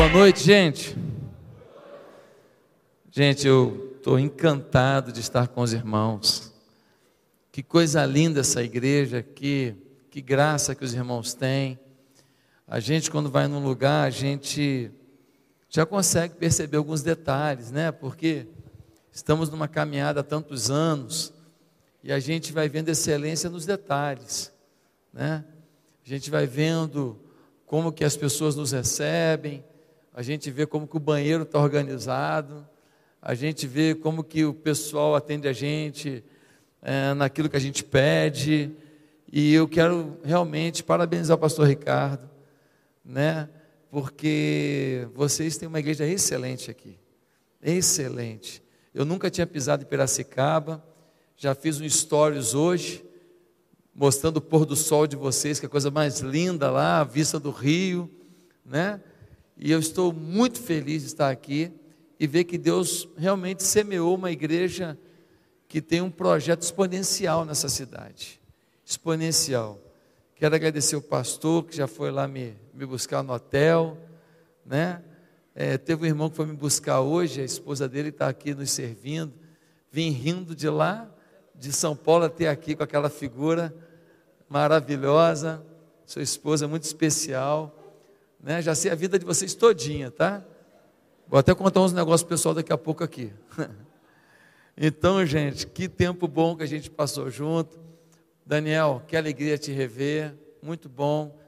Boa noite, gente. Gente, eu estou encantado de estar com os irmãos. Que coisa linda essa igreja, que, que graça que os irmãos têm. A gente, quando vai num lugar, a gente já consegue perceber alguns detalhes, né? Porque estamos numa caminhada há tantos anos e a gente vai vendo excelência nos detalhes, né? A gente vai vendo como que as pessoas nos recebem, a gente vê como que o banheiro está organizado, a gente vê como que o pessoal atende a gente é, naquilo que a gente pede, e eu quero realmente parabenizar o pastor Ricardo, né? Porque vocês têm uma igreja excelente aqui, excelente. Eu nunca tinha pisado em Piracicaba, já fiz um stories hoje, mostrando o pôr do sol de vocês, que é a coisa mais linda lá, a vista do rio, né? E eu estou muito feliz de estar aqui e ver que Deus realmente semeou uma igreja que tem um projeto exponencial nessa cidade. Exponencial. Quero agradecer o pastor que já foi lá me, me buscar no hotel, né? É, teve um irmão que foi me buscar hoje, a esposa dele está aqui nos servindo. Vim rindo de lá, de São Paulo até aqui com aquela figura maravilhosa. Sua esposa é muito especial. Né? Já sei a vida de vocês todinha, tá? Vou até contar uns negócios pessoal daqui a pouco aqui. então, gente, que tempo bom que a gente passou junto. Daniel, que alegria te rever. Muito bom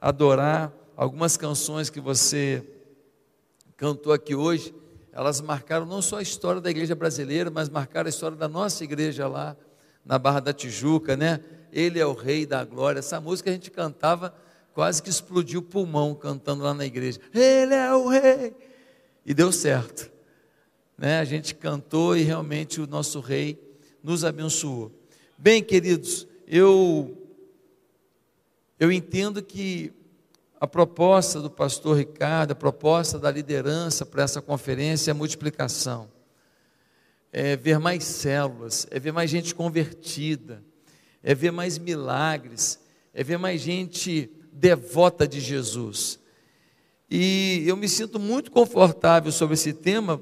adorar algumas canções que você cantou aqui hoje. Elas marcaram não só a história da igreja brasileira, mas marcaram a história da nossa igreja lá na Barra da Tijuca, né? Ele é o rei da glória. Essa música a gente cantava quase que explodiu o pulmão cantando lá na igreja. Ele é o rei. E deu certo. Né? A gente cantou e realmente o nosso rei nos abençoou. Bem, queridos, eu eu entendo que a proposta do pastor Ricardo, a proposta da liderança para essa conferência é multiplicação. É ver mais células, é ver mais gente convertida, é ver mais milagres, é ver mais gente devota de Jesus. E eu me sinto muito confortável sobre esse tema,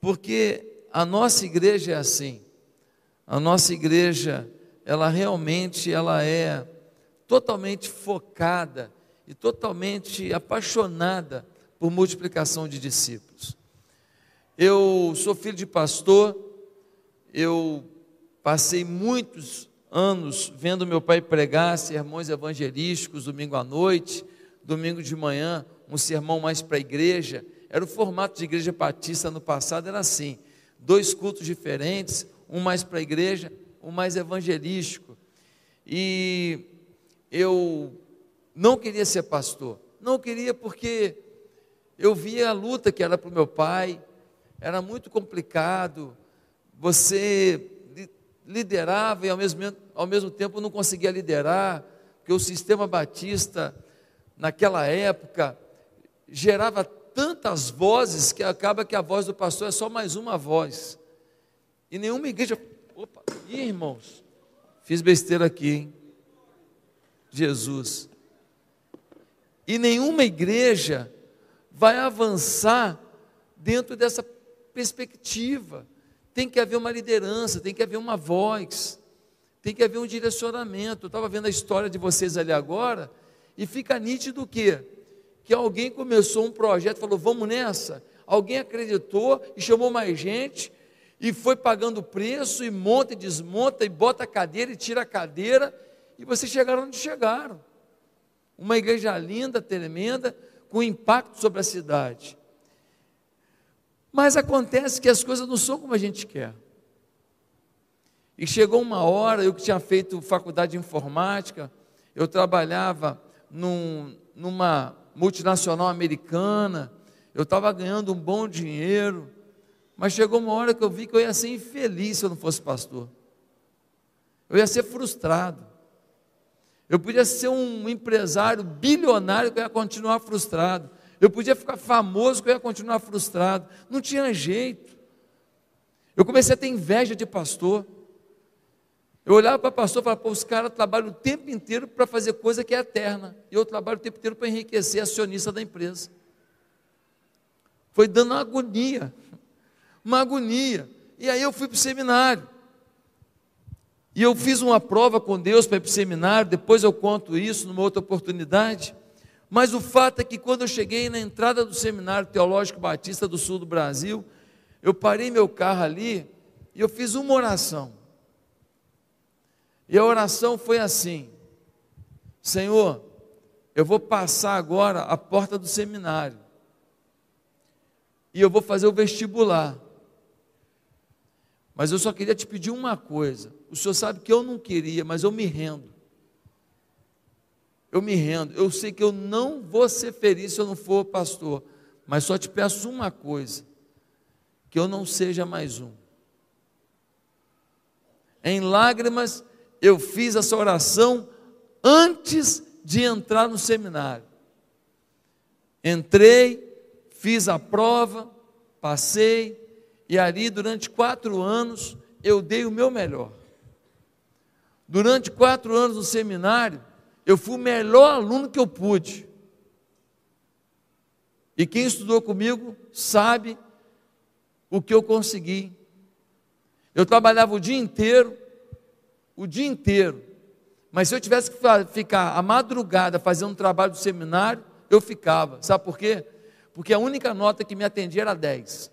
porque a nossa igreja é assim. A nossa igreja, ela realmente ela é totalmente focada e totalmente apaixonada por multiplicação de discípulos. Eu sou filho de pastor, eu passei muitos anos vendo meu pai pregar sermões evangelísticos domingo à noite, domingo de manhã, um sermão mais para a igreja. Era o formato de igreja batista no passado, era assim: dois cultos diferentes, um mais para a igreja, um mais evangelístico. E eu não queria ser pastor, não queria porque eu via a luta que era para o meu pai, era muito complicado. Você liderava e ao mesmo, ao mesmo tempo não conseguia liderar, porque o sistema batista, naquela época, gerava tantas vozes que acaba que a voz do pastor é só mais uma voz. E nenhuma igreja. Opa, irmãos, fiz besteira aqui, hein? Jesus. E nenhuma igreja vai avançar dentro dessa perspectiva tem que haver uma liderança, tem que haver uma voz, tem que haver um direcionamento. Eu estava vendo a história de vocês ali agora e fica nítido que que alguém começou um projeto, falou vamos nessa. Alguém acreditou e chamou mais gente e foi pagando preço e monta e desmonta e bota a cadeira e tira a cadeira e vocês chegaram onde chegaram. Uma igreja linda, tremenda, com impacto sobre a cidade. Mas acontece que as coisas não são como a gente quer. E chegou uma hora, eu que tinha feito faculdade de informática, eu trabalhava num, numa multinacional americana, eu estava ganhando um bom dinheiro, mas chegou uma hora que eu vi que eu ia ser infeliz se eu não fosse pastor. Eu ia ser frustrado. Eu podia ser um empresário bilionário que eu ia continuar frustrado. Eu podia ficar famoso que eu ia continuar frustrado. Não tinha jeito. Eu comecei a ter inveja de pastor. Eu olhava para pastor e falava, pô, os caras trabalham o tempo inteiro para fazer coisa que é eterna. E eu trabalho o tempo inteiro para enriquecer acionista da empresa. Foi dando uma agonia, uma agonia. E aí eu fui para o seminário. E eu fiz uma prova com Deus para ir para o seminário, depois eu conto isso numa outra oportunidade. Mas o fato é que quando eu cheguei na entrada do Seminário Teológico Batista do Sul do Brasil, eu parei meu carro ali e eu fiz uma oração. E a oração foi assim: Senhor, eu vou passar agora a porta do seminário. E eu vou fazer o vestibular. Mas eu só queria te pedir uma coisa. O senhor sabe que eu não queria, mas eu me rendo. Eu me rendo. Eu sei que eu não vou ser feliz se eu não for pastor. Mas só te peço uma coisa: que eu não seja mais um. Em lágrimas, eu fiz essa oração antes de entrar no seminário. Entrei, fiz a prova, passei, e ali durante quatro anos eu dei o meu melhor. Durante quatro anos no seminário, eu fui o melhor aluno que eu pude. E quem estudou comigo sabe o que eu consegui. Eu trabalhava o dia inteiro, o dia inteiro, mas se eu tivesse que ficar a madrugada fazendo um trabalho do seminário, eu ficava. Sabe por quê? Porque a única nota que me atendia era 10.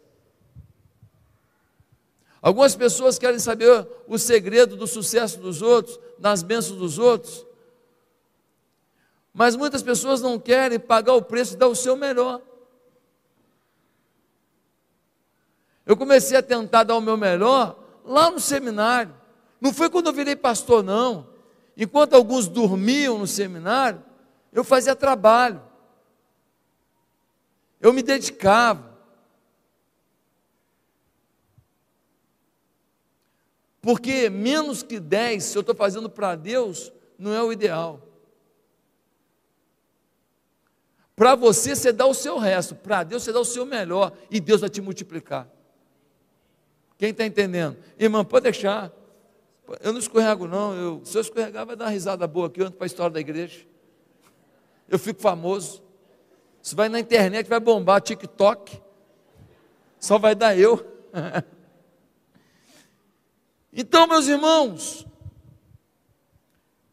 Algumas pessoas querem saber o segredo do sucesso dos outros, das bênçãos dos outros. Mas muitas pessoas não querem pagar o preço e dar o seu melhor. Eu comecei a tentar dar o meu melhor lá no seminário. Não foi quando eu virei pastor, não. Enquanto alguns dormiam no seminário, eu fazia trabalho. Eu me dedicava. Porque menos que 10, se eu estou fazendo para Deus, não é o ideal. Para você, você dá o seu resto, para Deus, você dá o seu melhor, e Deus vai te multiplicar. Quem está entendendo? Irmão, pode deixar. Eu não escorrego, não. Eu, se eu escorregar, vai dar uma risada boa aqui, eu ando para a história da igreja. Eu fico famoso. Isso vai na internet, vai bombar TikTok. Só vai dar eu. então, meus irmãos,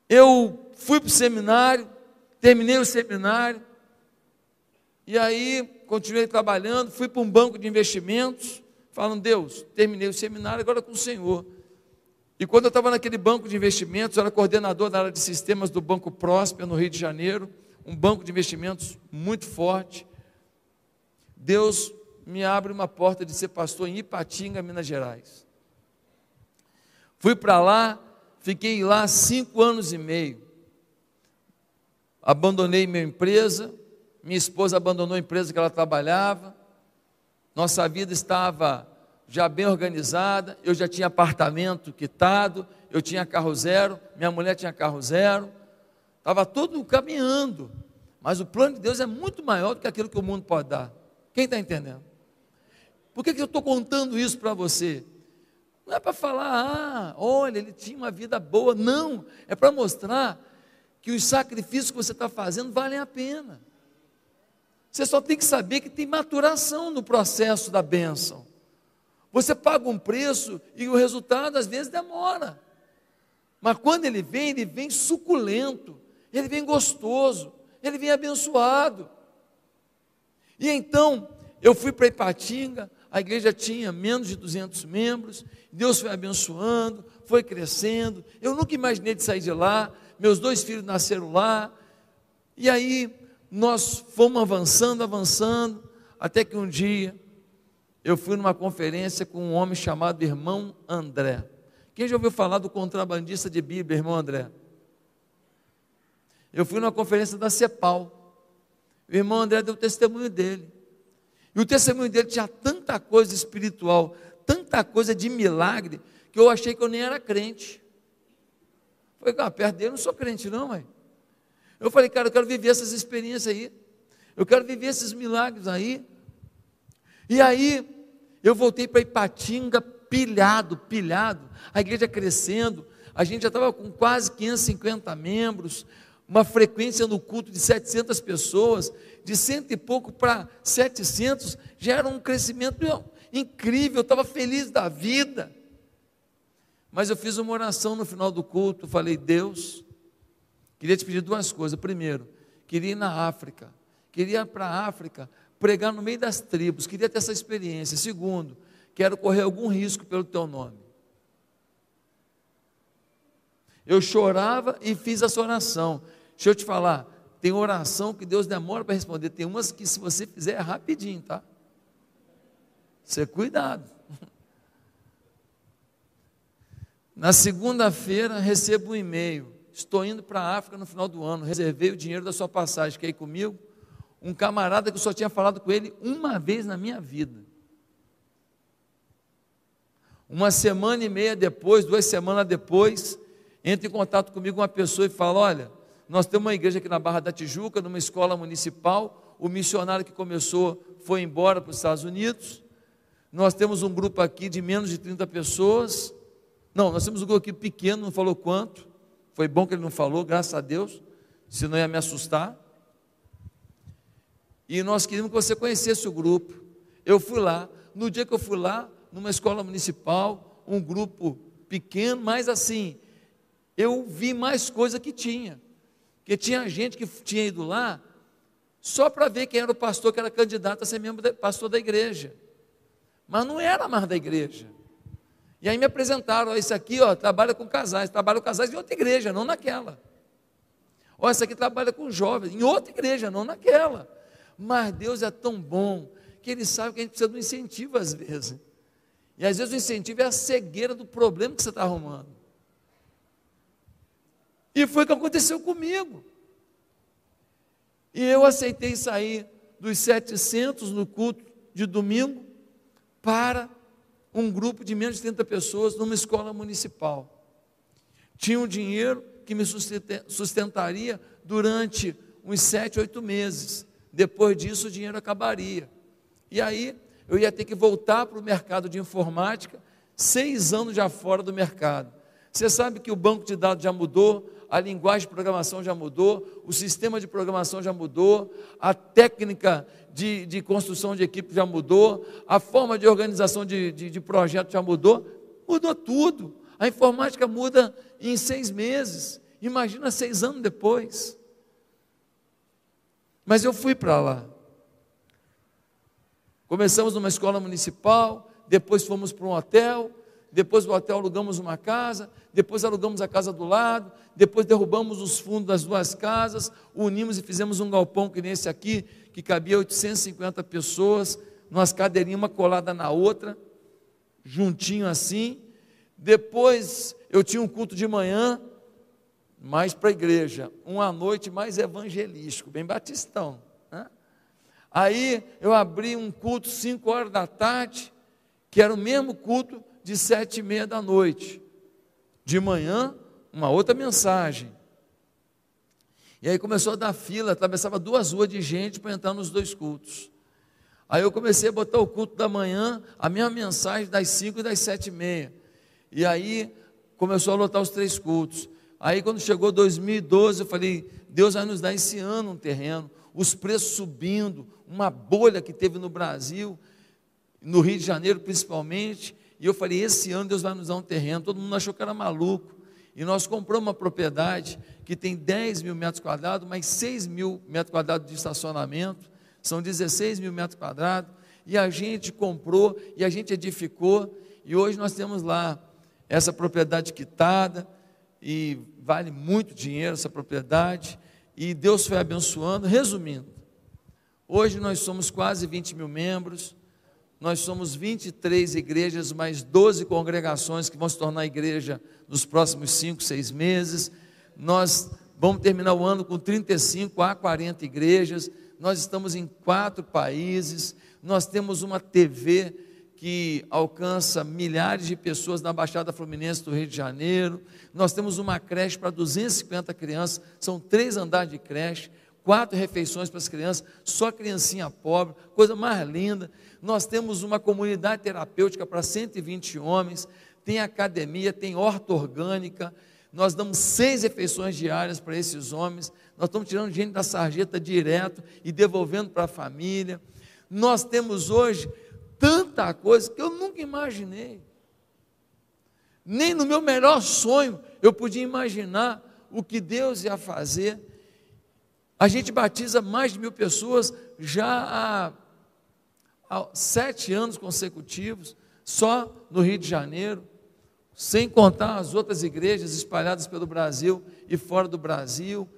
eu fui para o seminário, terminei o seminário, e aí continuei trabalhando, fui para um banco de investimentos, falando, Deus, terminei o seminário agora com o Senhor. E quando eu estava naquele banco de investimentos, eu era coordenador da área de sistemas do Banco Próspero, no Rio de Janeiro, um banco de investimentos muito forte. Deus me abre uma porta de ser pastor em Ipatinga, Minas Gerais. Fui para lá, fiquei lá cinco anos e meio. Abandonei minha empresa, minha esposa abandonou a empresa que ela trabalhava, nossa vida estava já bem organizada, eu já tinha apartamento quitado, eu tinha carro zero, minha mulher tinha carro zero, estava tudo caminhando. Mas o plano de Deus é muito maior do que aquilo que o mundo pode dar. Quem está entendendo? Por que, que eu estou contando isso para você? Não é para falar, ah, olha, ele tinha uma vida boa. Não, é para mostrar que os sacrifícios que você está fazendo valem a pena. Você só tem que saber que tem maturação no processo da bênção. Você paga um preço e o resultado às vezes demora. Mas quando ele vem, ele vem suculento, ele vem gostoso, ele vem abençoado. E então, eu fui para Ipatinga, a igreja tinha menos de 200 membros, Deus foi abençoando, foi crescendo. Eu nunca imaginei de sair de lá, meus dois filhos nasceram lá. E aí, nós fomos avançando, avançando, até que um dia eu fui numa conferência com um homem chamado Irmão André. Quem já ouviu falar do contrabandista de Bíblia, Irmão André? Eu fui numa conferência da CEPAL. O irmão André deu o testemunho dele. E o testemunho dele tinha tanta coisa espiritual, tanta coisa de milagre, que eu achei que eu nem era crente. Falei, cara, perto dele eu não sou crente, não, mãe. Eu falei, cara, eu quero viver essas experiências aí. Eu quero viver esses milagres aí. E aí, eu voltei para Ipatinga pilhado, pilhado, a igreja crescendo, a gente já estava com quase 550 membros, uma frequência no culto de 700 pessoas, de cento e pouco para 700, já era um crescimento incrível, eu estava feliz da vida. Mas eu fiz uma oração no final do culto, falei, Deus, queria te pedir duas coisas. Primeiro, queria ir na África, queria ir para a África, pregar no meio das tribos, queria ter essa experiência. Segundo, quero correr algum risco pelo teu nome. Eu chorava e fiz essa oração. Deixa eu te falar, tem oração que Deus demora para responder, tem umas que se você fizer é rapidinho, tá? Você cuidado. Na segunda-feira recebo um e-mail. Estou indo para a África no final do ano. Reservei o dinheiro da sua passagem. Quer ir comigo? Um camarada que eu só tinha falado com ele uma vez na minha vida. Uma semana e meia depois, duas semanas depois, entra em contato comigo uma pessoa e fala: Olha, nós temos uma igreja aqui na Barra da Tijuca, numa escola municipal. O missionário que começou foi embora para os Estados Unidos. Nós temos um grupo aqui de menos de 30 pessoas. Não, nós temos um grupo aqui pequeno, não falou quanto. Foi bom que ele não falou, graças a Deus, senão ia me assustar. E nós queríamos que você conhecesse o grupo. Eu fui lá, no dia que eu fui lá, numa escola municipal, um grupo pequeno, mas assim, eu vi mais coisa que tinha. Porque tinha gente que tinha ido lá só para ver quem era o pastor que era candidato a ser membro de, pastor da igreja. Mas não era mais da igreja. E aí me apresentaram, ó, esse aqui ó, trabalha com casais, trabalha com casais em outra igreja, não naquela. Ó, esse aqui trabalha com jovens, em outra igreja, não naquela. Mas Deus é tão bom que Ele sabe que a gente precisa um incentivo às vezes. E às vezes o incentivo é a cegueira do problema que você está arrumando. E foi o que aconteceu comigo. E eu aceitei sair dos 700 no culto de domingo para um grupo de menos de 30 pessoas numa escola municipal. Tinha um dinheiro que me sustentaria durante uns sete, oito meses. Depois disso, o dinheiro acabaria. E aí, eu ia ter que voltar para o mercado de informática, seis anos já fora do mercado. Você sabe que o banco de dados já mudou, a linguagem de programação já mudou, o sistema de programação já mudou, a técnica de, de construção de equipe já mudou, a forma de organização de, de, de projeto já mudou, mudou tudo. A informática muda em seis meses, imagina seis anos depois. Mas eu fui para lá. Começamos numa escola municipal, depois fomos para um hotel, depois do hotel alugamos uma casa, depois alugamos a casa do lado, depois derrubamos os fundos das duas casas, unimos e fizemos um galpão que nem esse aqui, que cabia 850 pessoas, numa cadeirinhas uma colada na outra, juntinho assim. Depois eu tinha um culto de manhã, mais para a igreja, uma noite mais evangelístico, bem batistão. Né? Aí eu abri um culto 5 horas da tarde, que era o mesmo culto de sete e meia da noite. De manhã, uma outra mensagem. E aí começou a dar fila, atravessava duas ruas de gente para entrar nos dois cultos. Aí eu comecei a botar o culto da manhã, a minha mensagem das cinco e das sete e meia. E aí começou a lotar os três cultos. Aí quando chegou 2012, eu falei, Deus vai nos dar esse ano um terreno, os preços subindo, uma bolha que teve no Brasil, no Rio de Janeiro principalmente, e eu falei, esse ano Deus vai nos dar um terreno, todo mundo achou que era maluco, e nós compramos uma propriedade que tem 10 mil metros quadrados, mais 6 mil metros quadrados de estacionamento, são 16 mil metros quadrados, e a gente comprou, e a gente edificou, e hoje nós temos lá essa propriedade quitada, e vale muito dinheiro essa propriedade, e Deus foi abençoando. Resumindo, hoje nós somos quase 20 mil membros, nós somos 23 igrejas, mais 12 congregações que vão se tornar igreja nos próximos 5, 6 meses. Nós vamos terminar o ano com 35 a 40 igrejas. Nós estamos em quatro países. Nós temos uma TV que alcança milhares de pessoas na Baixada Fluminense do Rio de Janeiro. Nós temos uma creche para 250 crianças, são três andares de creche, quatro refeições para as crianças, só criancinha pobre, coisa mais linda. Nós temos uma comunidade terapêutica para 120 homens, tem academia, tem horta orgânica, nós damos seis refeições diárias para esses homens, nós estamos tirando gente da sarjeta direto e devolvendo para a família. Nós temos hoje tanta coisa que eu nunca imaginei. Nem no meu melhor sonho eu podia imaginar o que Deus ia fazer. A gente batiza mais de mil pessoas já há, sete anos consecutivos, só no Rio de Janeiro, sem contar as outras igrejas espalhadas pelo Brasil e fora do Brasil.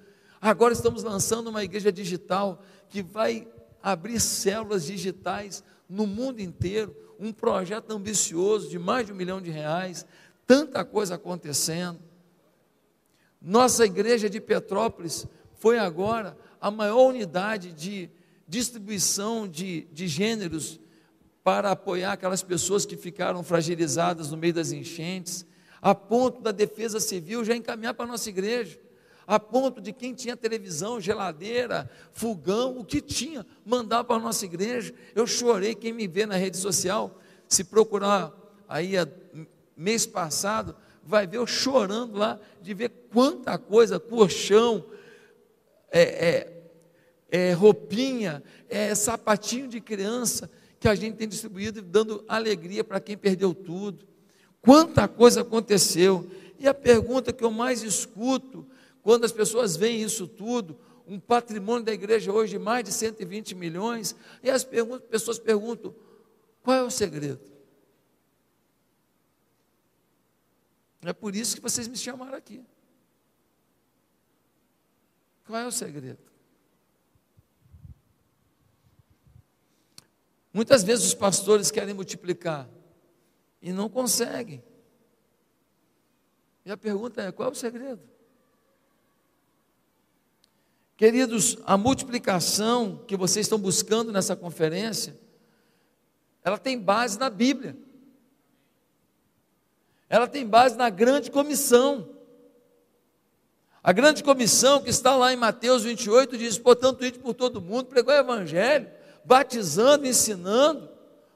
Agora estamos lançando uma igreja digital que vai abrir células digitais no mundo inteiro, um projeto ambicioso de mais de um milhão de reais, tanta coisa acontecendo. Nossa igreja de Petrópolis foi agora a maior unidade de distribuição de, de gêneros para apoiar aquelas pessoas que ficaram fragilizadas no meio das enchentes, a ponto da defesa civil já encaminhar para a nossa igreja, a ponto de quem tinha televisão, geladeira, fogão, o que tinha, mandar para a nossa igreja. Eu chorei, quem me vê na rede social, se procurar aí mês passado, vai ver eu chorando lá de ver quanta coisa, colchão, é, é, é, roupinha, é, sapatinho de criança que a gente tem distribuído, dando alegria para quem perdeu tudo. Quanta coisa aconteceu. E a pergunta que eu mais escuto, quando as pessoas veem isso tudo, um patrimônio da igreja hoje de mais de 120 milhões, e as pessoas perguntam: qual é o segredo? É por isso que vocês me chamaram aqui. Qual é o segredo? Muitas vezes os pastores querem multiplicar e não conseguem. E a pergunta é: qual é o segredo? Queridos, a multiplicação que vocês estão buscando nessa conferência, ela tem base na Bíblia ela tem base na grande comissão. A grande comissão que está lá em Mateus 28 diz: portanto, ide por todo mundo, pregou o evangelho, batizando, ensinando,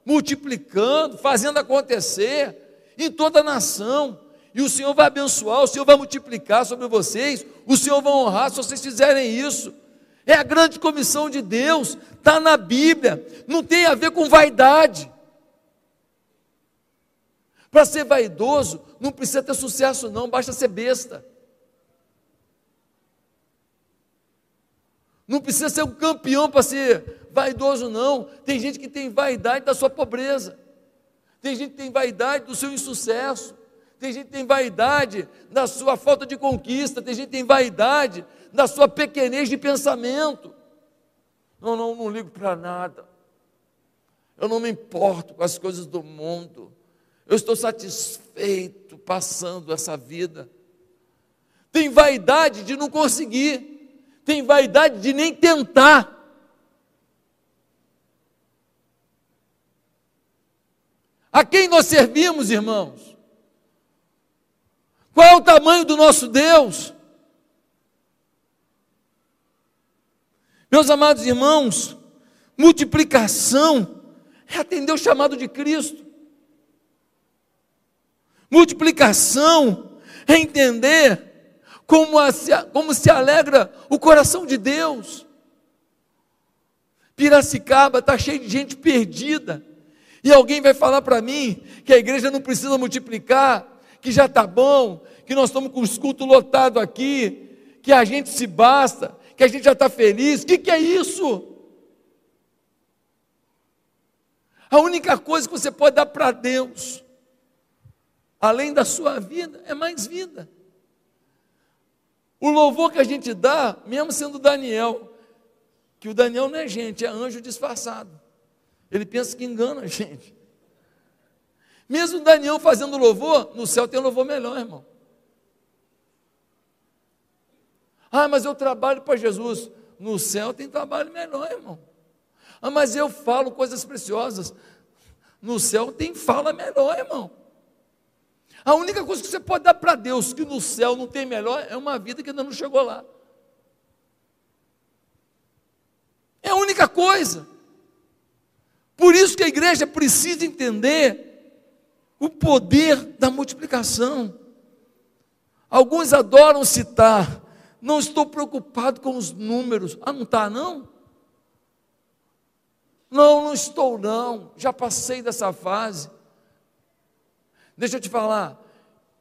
multiplicando, fazendo acontecer em toda a nação. E o Senhor vai abençoar, o Senhor vai multiplicar sobre vocês, o Senhor vai honrar se vocês fizerem isso. É a grande comissão de Deus, está na Bíblia, não tem a ver com vaidade. Para ser vaidoso, não precisa ter sucesso, não, basta ser besta. Não precisa ser um campeão para ser vaidoso, não. Tem gente que tem vaidade da sua pobreza. Tem gente que tem vaidade do seu insucesso. Tem gente que tem vaidade da sua falta de conquista. Tem gente que tem vaidade da sua pequenez de pensamento. Não, não, não ligo para nada. Eu não me importo com as coisas do mundo. Eu estou satisfeito passando essa vida. Tem vaidade de não conseguir, tem vaidade de nem tentar. A quem nós servimos, irmãos? Qual é o tamanho do nosso Deus? Meus amados irmãos, multiplicação é atender o chamado de Cristo. Multiplicação é entender como, a, como se alegra o coração de Deus. Piracicaba está cheio de gente perdida. E alguém vai falar para mim que a igreja não precisa multiplicar, que já está bom, que nós estamos com os cultos lotados aqui, que a gente se basta, que a gente já está feliz. O que, que é isso? A única coisa que você pode dar para Deus além da sua vida, é mais vida. O louvor que a gente dá, mesmo sendo Daniel, que o Daniel não é gente, é anjo disfarçado. Ele pensa que engana a gente. Mesmo Daniel fazendo louvor, no céu tem louvor melhor, irmão. Ah, mas eu trabalho para Jesus. No céu tem trabalho melhor, irmão. Ah, mas eu falo coisas preciosas. No céu tem fala melhor, irmão. A única coisa que você pode dar para Deus, que no céu não tem melhor, é uma vida que ainda não chegou lá. É a única coisa. Por isso que a igreja precisa entender o poder da multiplicação. Alguns adoram citar. Não estou preocupado com os números. Ah, não está, não? Não, não estou, não. Já passei dessa fase. Deixa eu te falar.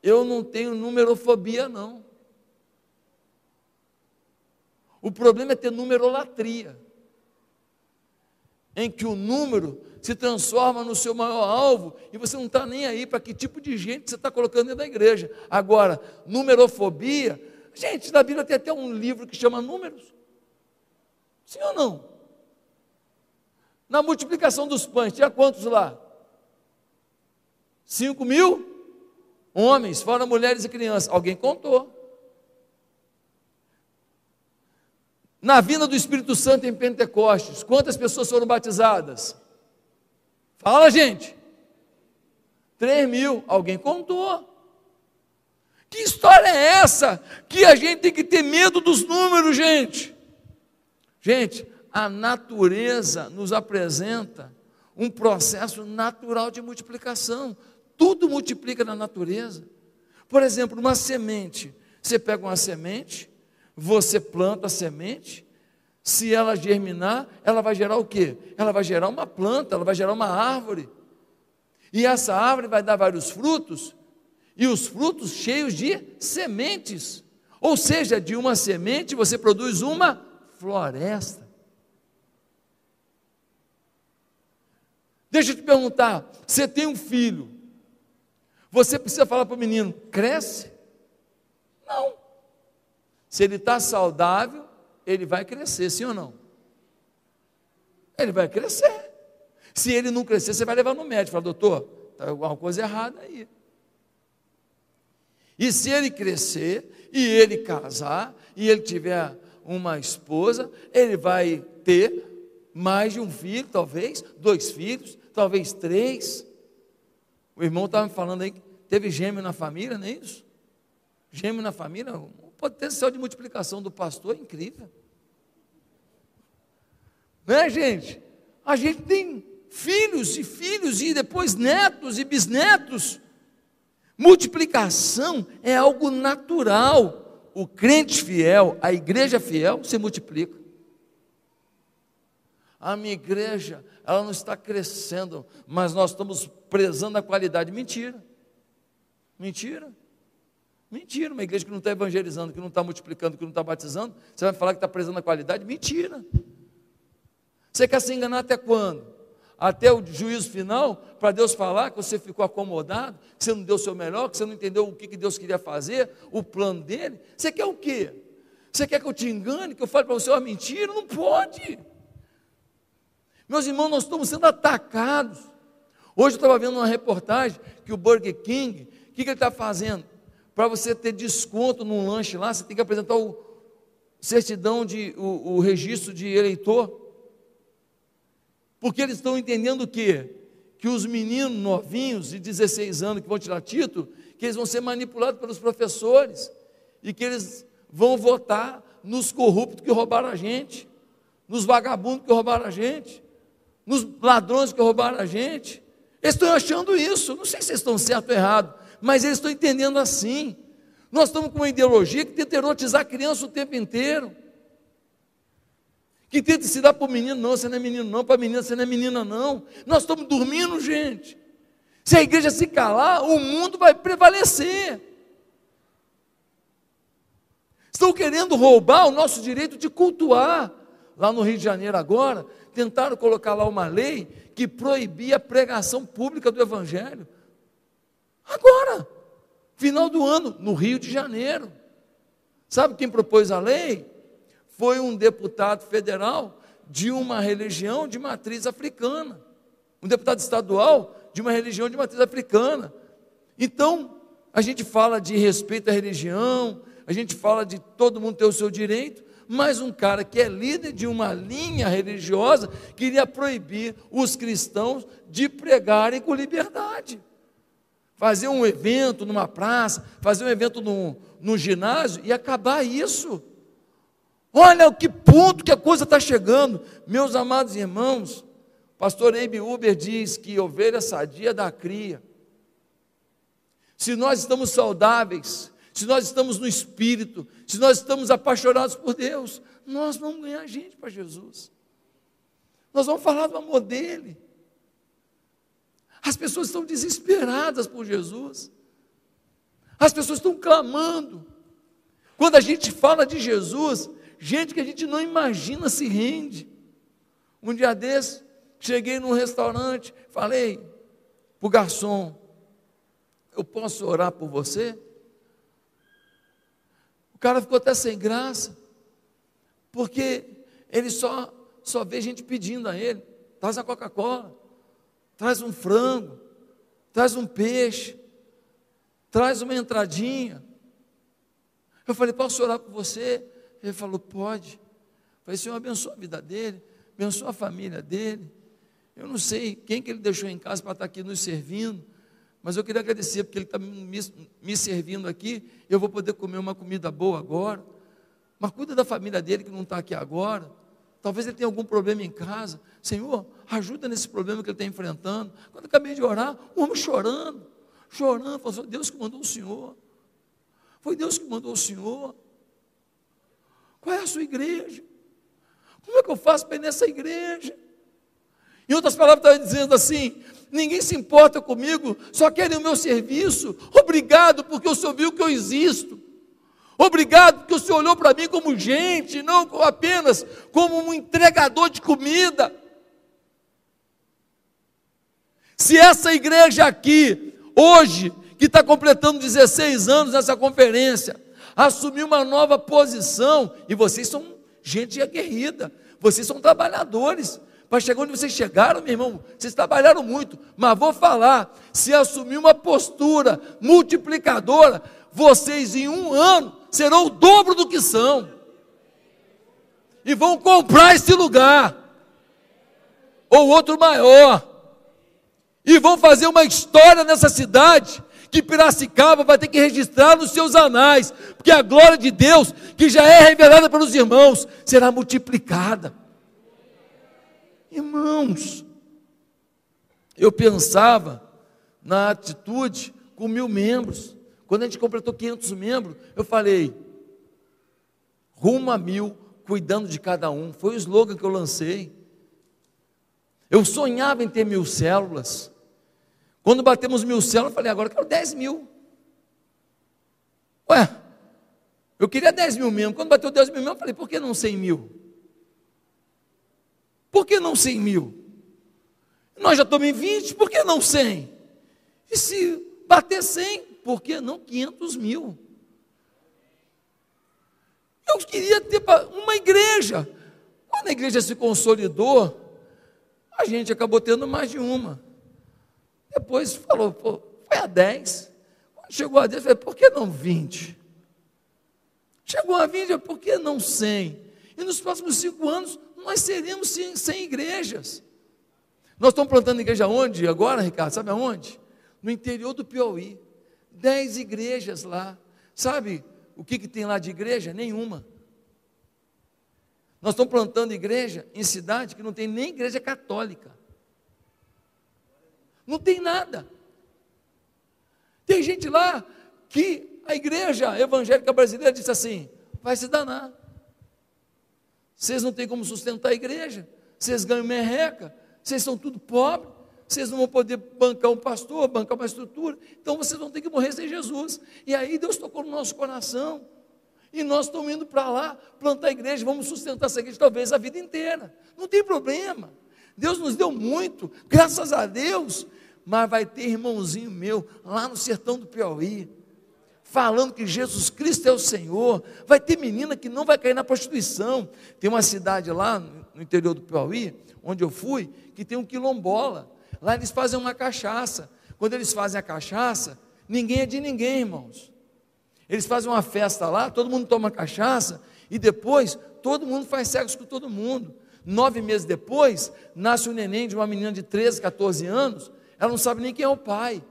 Eu não tenho numerofobia, não. O problema é ter numerolatria, em que o número se transforma no seu maior alvo e você não está nem aí para que tipo de gente você está colocando dentro da igreja. Agora, numerofobia, gente, na Bíblia tem até um livro que chama Números. Sim ou não? Na multiplicação dos pães, tinha quantos lá? Cinco mil homens, fora mulheres e crianças. Alguém contou. Na vinda do Espírito Santo em Pentecostes, quantas pessoas foram batizadas? Fala, gente. Três mil. Alguém contou. Que história é essa? Que a gente tem que ter medo dos números, gente. Gente, a natureza nos apresenta um processo natural de multiplicação. Tudo multiplica na natureza. Por exemplo, uma semente. Você pega uma semente, você planta a semente, se ela germinar, ela vai gerar o quê? Ela vai gerar uma planta, ela vai gerar uma árvore. E essa árvore vai dar vários frutos, e os frutos cheios de sementes. Ou seja, de uma semente você produz uma floresta. Deixa eu te perguntar: você tem um filho, você precisa falar para o menino, cresce? Não. Se ele está saudável, ele vai crescer, sim ou não? Ele vai crescer. Se ele não crescer, você vai levar no médico, fala, doutor, está alguma coisa errada aí. E se ele crescer, e ele casar, e ele tiver uma esposa, ele vai ter mais de um filho, talvez, dois filhos, talvez três. O irmão estava me falando aí que teve gêmeo na família, não é isso? Gêmeo na família, potencial de multiplicação do pastor é incrível. Não é, gente? A gente tem filhos e filhos e depois netos e bisnetos. Multiplicação é algo natural. O crente fiel, a igreja fiel, se multiplica. A minha igreja, ela não está crescendo, mas nós estamos prezando a qualidade. Mentira. Mentira. Mentira, uma igreja que não está evangelizando, que não está multiplicando, que não está batizando, você vai falar que está prezando a qualidade? Mentira. Você quer se enganar até quando? Até o juízo final, para Deus falar que você ficou acomodado, que você não deu o seu melhor, que você não entendeu o que Deus queria fazer, o plano dele. Você quer o quê? Você quer que eu te engane, que eu fale para você uma mentira? Não pode. Meus irmãos, nós estamos sendo atacados. Hoje eu estava vendo uma reportagem que o Burger King, o que, que ele está fazendo? Para você ter desconto num lanche lá, você tem que apresentar o certidão de o, o registro de eleitor. Porque eles estão entendendo o quê? Que os meninos novinhos de 16 anos que vão tirar título, que eles vão ser manipulados pelos professores e que eles vão votar nos corruptos que roubaram a gente, nos vagabundos que roubaram a gente, nos ladrões que roubaram a gente. Eles estão achando isso. Não sei se estão certo ou errado, mas eles estão entendendo assim. Nós estamos com uma ideologia que tenta erotizar a criança o tempo inteiro. Que tenta ensinar para o menino, não, você não é menino, não, para a menina, você não é menina, não. Nós estamos dormindo, gente. Se a igreja se calar, o mundo vai prevalecer. Estão querendo roubar o nosso direito de cultuar. Lá no Rio de Janeiro, agora, tentaram colocar lá uma lei que proibia a pregação pública do Evangelho. Agora, final do ano, no Rio de Janeiro. Sabe quem propôs a lei? Foi um deputado federal de uma religião de matriz africana. Um deputado estadual de uma religião de matriz africana. Então, a gente fala de respeito à religião, a gente fala de todo mundo ter o seu direito, mas um cara que é líder de uma linha religiosa queria proibir os cristãos de pregarem com liberdade fazer um evento numa praça, fazer um evento no, no ginásio e acabar isso. Olha o que ponto que a coisa está chegando. Meus amados irmãos, pastor Abe Uber diz que ovelha sadia da cria. Se nós estamos saudáveis, se nós estamos no Espírito, se nós estamos apaixonados por Deus, nós vamos ganhar gente para Jesus. Nós vamos falar do amor dele. As pessoas estão desesperadas por Jesus. As pessoas estão clamando. Quando a gente fala de Jesus, gente que a gente não imagina se rende. Um dia desse, cheguei num restaurante, falei para o garçom: Eu posso orar por você? O cara ficou até sem graça, porque ele só, só vê gente pedindo a ele: traz a Coca-Cola, traz um frango, traz um peixe, traz uma entradinha. Eu falei: Posso orar por você? Ele falou: Pode. Eu falei: Senhor, abençoa a vida dele abençoa a família dele. Eu não sei quem que ele deixou em casa para estar aqui nos servindo, mas eu queria agradecer porque ele está me, me servindo aqui. Eu vou poder comer uma comida boa agora. Mas cuida da família dele que não está aqui agora. Talvez ele tenha algum problema em casa. Senhor, ajuda nesse problema que ele está enfrentando. Quando eu acabei de orar, um homem chorando, chorando, falou: Deus que mandou o Senhor. Foi Deus que mandou o Senhor. Qual é a sua igreja? Como é que eu faço para ir nessa igreja? Em outras palavras, estava dizendo assim: ninguém se importa comigo, só querem o meu serviço. Obrigado, porque o Senhor viu que eu existo. Obrigado, porque o Senhor olhou para mim como gente, não apenas como um entregador de comida. Se essa igreja aqui, hoje, que está completando 16 anos nessa conferência, assumir uma nova posição, e vocês são gente aguerrida, vocês são trabalhadores. Para chegar onde vocês chegaram, meu irmão, vocês trabalharam muito, mas vou falar: se assumir uma postura multiplicadora, vocês em um ano serão o dobro do que são, e vão comprar esse lugar, ou outro maior, e vão fazer uma história nessa cidade que Piracicaba vai ter que registrar nos seus anais, porque a glória de Deus, que já é revelada pelos irmãos, será multiplicada. Irmãos, eu pensava na atitude com mil membros. Quando a gente completou 500 membros, eu falei, rumo a mil, cuidando de cada um. Foi o slogan que eu lancei. Eu sonhava em ter mil células. Quando batemos mil células, eu falei, agora eu quero 10 mil. Ué, eu queria 10 mil mesmo. Quando bateu 10 mil mesmo, eu falei, por que não 100 mil? Por que não 100 mil? Nós já estamos em 20, por que não 100? E se bater 100, por que não 500 mil? Eu queria ter uma igreja. Quando a igreja se consolidou, a gente acabou tendo mais de uma. Depois falou, pô, foi a 10. Quando chegou a 10, falei, por que não 20? Chegou a 20, por que não 100? E nos próximos cinco anos, nós seremos 100 igrejas. Nós estamos plantando igreja onde agora, Ricardo? Sabe aonde? No interior do Piauí. Dez igrejas lá. Sabe o que, que tem lá de igreja? Nenhuma. Nós estamos plantando igreja em cidade que não tem nem igreja católica. Não tem nada. Tem gente lá que a igreja evangélica brasileira disse assim: vai se danar. Vocês não têm como sustentar a igreja, vocês ganham merreca, vocês são tudo pobre, vocês não vão poder bancar um pastor, bancar uma estrutura, então vocês vão ter que morrer sem Jesus. E aí Deus tocou no nosso coração. E nós estamos indo para lá plantar a igreja, vamos sustentar essa igreja talvez a vida inteira. Não tem problema. Deus nos deu muito, graças a Deus, mas vai ter irmãozinho meu lá no sertão do Piauí, falando que Jesus Cristo é o Senhor. Vai ter menina que não vai cair na prostituição. Tem uma cidade lá no interior do Piauí, onde eu fui, que tem um quilombola. Lá eles fazem uma cachaça. Quando eles fazem a cachaça, ninguém é de ninguém, irmãos. Eles fazem uma festa lá, todo mundo toma cachaça e depois todo mundo faz sexo com todo mundo. Nove meses depois, nasce um neném de uma menina de 13, 14 anos, ela não sabe nem quem é o pai.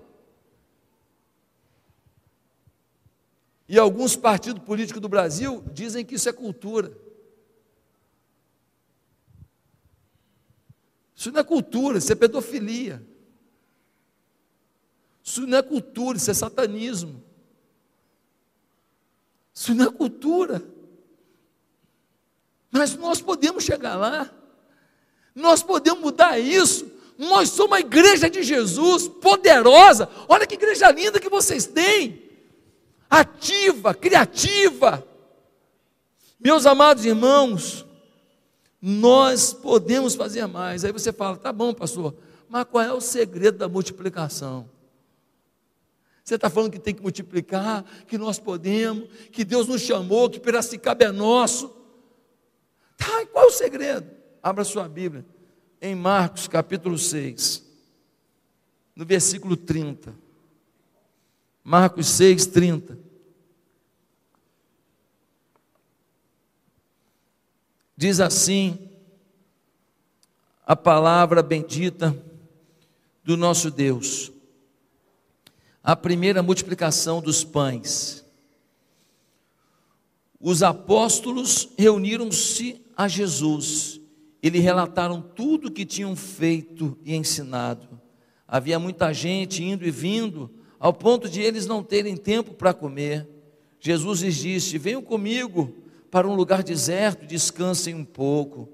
E alguns partidos políticos do Brasil dizem que isso é cultura. Isso não é cultura, isso é pedofilia. Isso não é cultura, isso é satanismo. Isso não é cultura. Mas nós podemos chegar lá. Nós podemos mudar isso. Nós somos uma igreja de Jesus, poderosa. Olha que igreja linda que vocês têm. Ativa, criativa. Meus amados irmãos, nós podemos fazer mais. Aí você fala, tá bom, pastor, mas qual é o segredo da multiplicação? Você está falando que tem que multiplicar, que nós podemos, que Deus nos chamou, que Piracicaba é nosso. Tá, qual é o segredo? Abra sua Bíblia em Marcos capítulo 6, no versículo 30. Marcos 6, 30. Diz assim a palavra bendita do nosso Deus. A primeira multiplicação dos pães. Os apóstolos reuniram-se a Jesus e lhe relataram tudo o que tinham feito e ensinado. Havia muita gente indo e vindo, ao ponto de eles não terem tempo para comer. Jesus lhes disse: Venham comigo para um lugar deserto, descansem um pouco.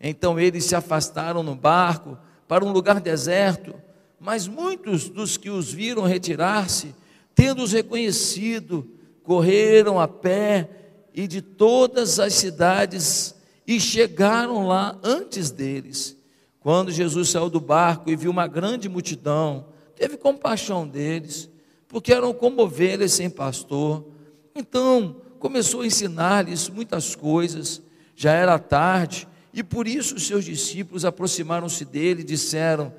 Então eles se afastaram no barco para um lugar deserto, mas muitos dos que os viram retirar-se, tendo-os reconhecido, correram a pé e de todas as cidades e chegaram lá antes deles. Quando Jesus saiu do barco e viu uma grande multidão, teve compaixão deles, porque eram como ovelhas sem pastor. Então começou a ensinar-lhes muitas coisas. Já era tarde, e por isso os seus discípulos aproximaram-se dele e disseram: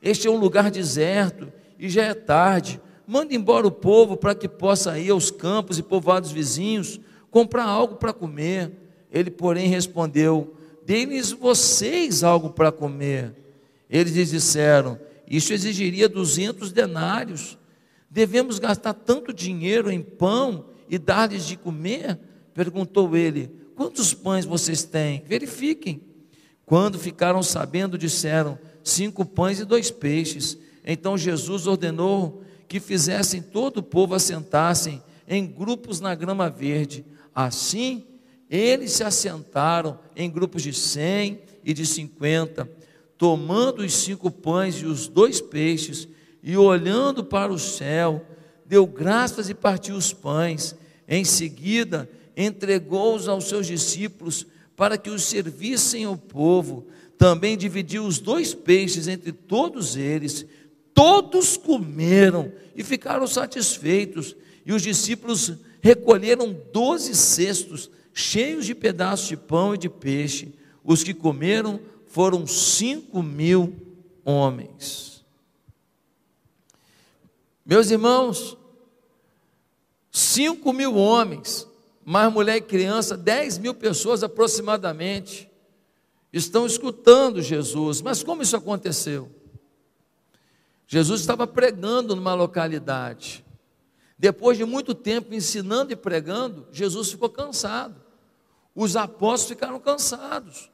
Este é um lugar deserto e já é tarde. Manda embora o povo para que possa ir aos campos e povoados vizinhos comprar algo para comer. Ele, porém, respondeu: Deem-lhes vocês algo para comer. Eles lhes disseram: Isso exigiria duzentos denários. Devemos gastar tanto dinheiro em pão e dar-lhes de comer? Perguntou ele: Quantos pães vocês têm? Verifiquem. Quando ficaram sabendo, disseram: Cinco pães e dois peixes. Então Jesus ordenou que fizessem todo o povo assentassem em grupos na grama verde. Assim, eles se assentaram em grupos de cem e de cinquenta, tomando os cinco pães e os dois peixes, e olhando para o céu, deu graças e partiu os pães. Em seguida, entregou-os aos seus discípulos para que os servissem ao povo. Também dividiu os dois peixes entre todos eles. Todos comeram e ficaram satisfeitos. E os discípulos recolheram doze cestos cheios de pedaços de pão e de peixe. Os que comeram foram cinco mil homens. Meus irmãos, cinco mil homens, mais mulher e criança, dez mil pessoas aproximadamente, estão escutando Jesus. Mas como isso aconteceu? Jesus estava pregando numa localidade. Depois de muito tempo ensinando e pregando, Jesus ficou cansado. Os apóstolos ficaram cansados.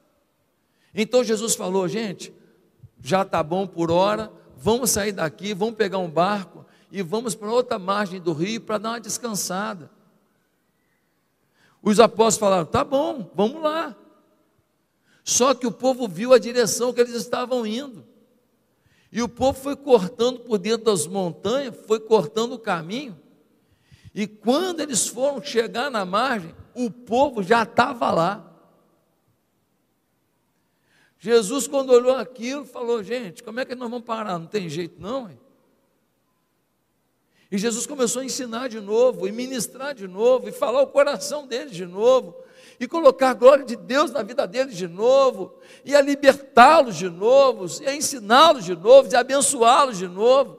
Então Jesus falou: gente, já está bom por hora, vamos sair daqui, vamos pegar um barco e vamos para outra margem do rio para dar uma descansada. Os apóstolos falaram: tá bom, vamos lá. Só que o povo viu a direção que eles estavam indo. E o povo foi cortando por dentro das montanhas, foi cortando o caminho. E quando eles foram chegar na margem, o povo já estava lá. Jesus, quando olhou aquilo, falou: Gente, como é que nós vamos parar? Não tem jeito, não. Hein? E Jesus começou a ensinar de novo, e ministrar de novo, e falar o coração deles de novo, e colocar a glória de Deus na vida deles de novo, e a libertá-los de novo, e a ensiná-los de novo, e a abençoá-los de novo.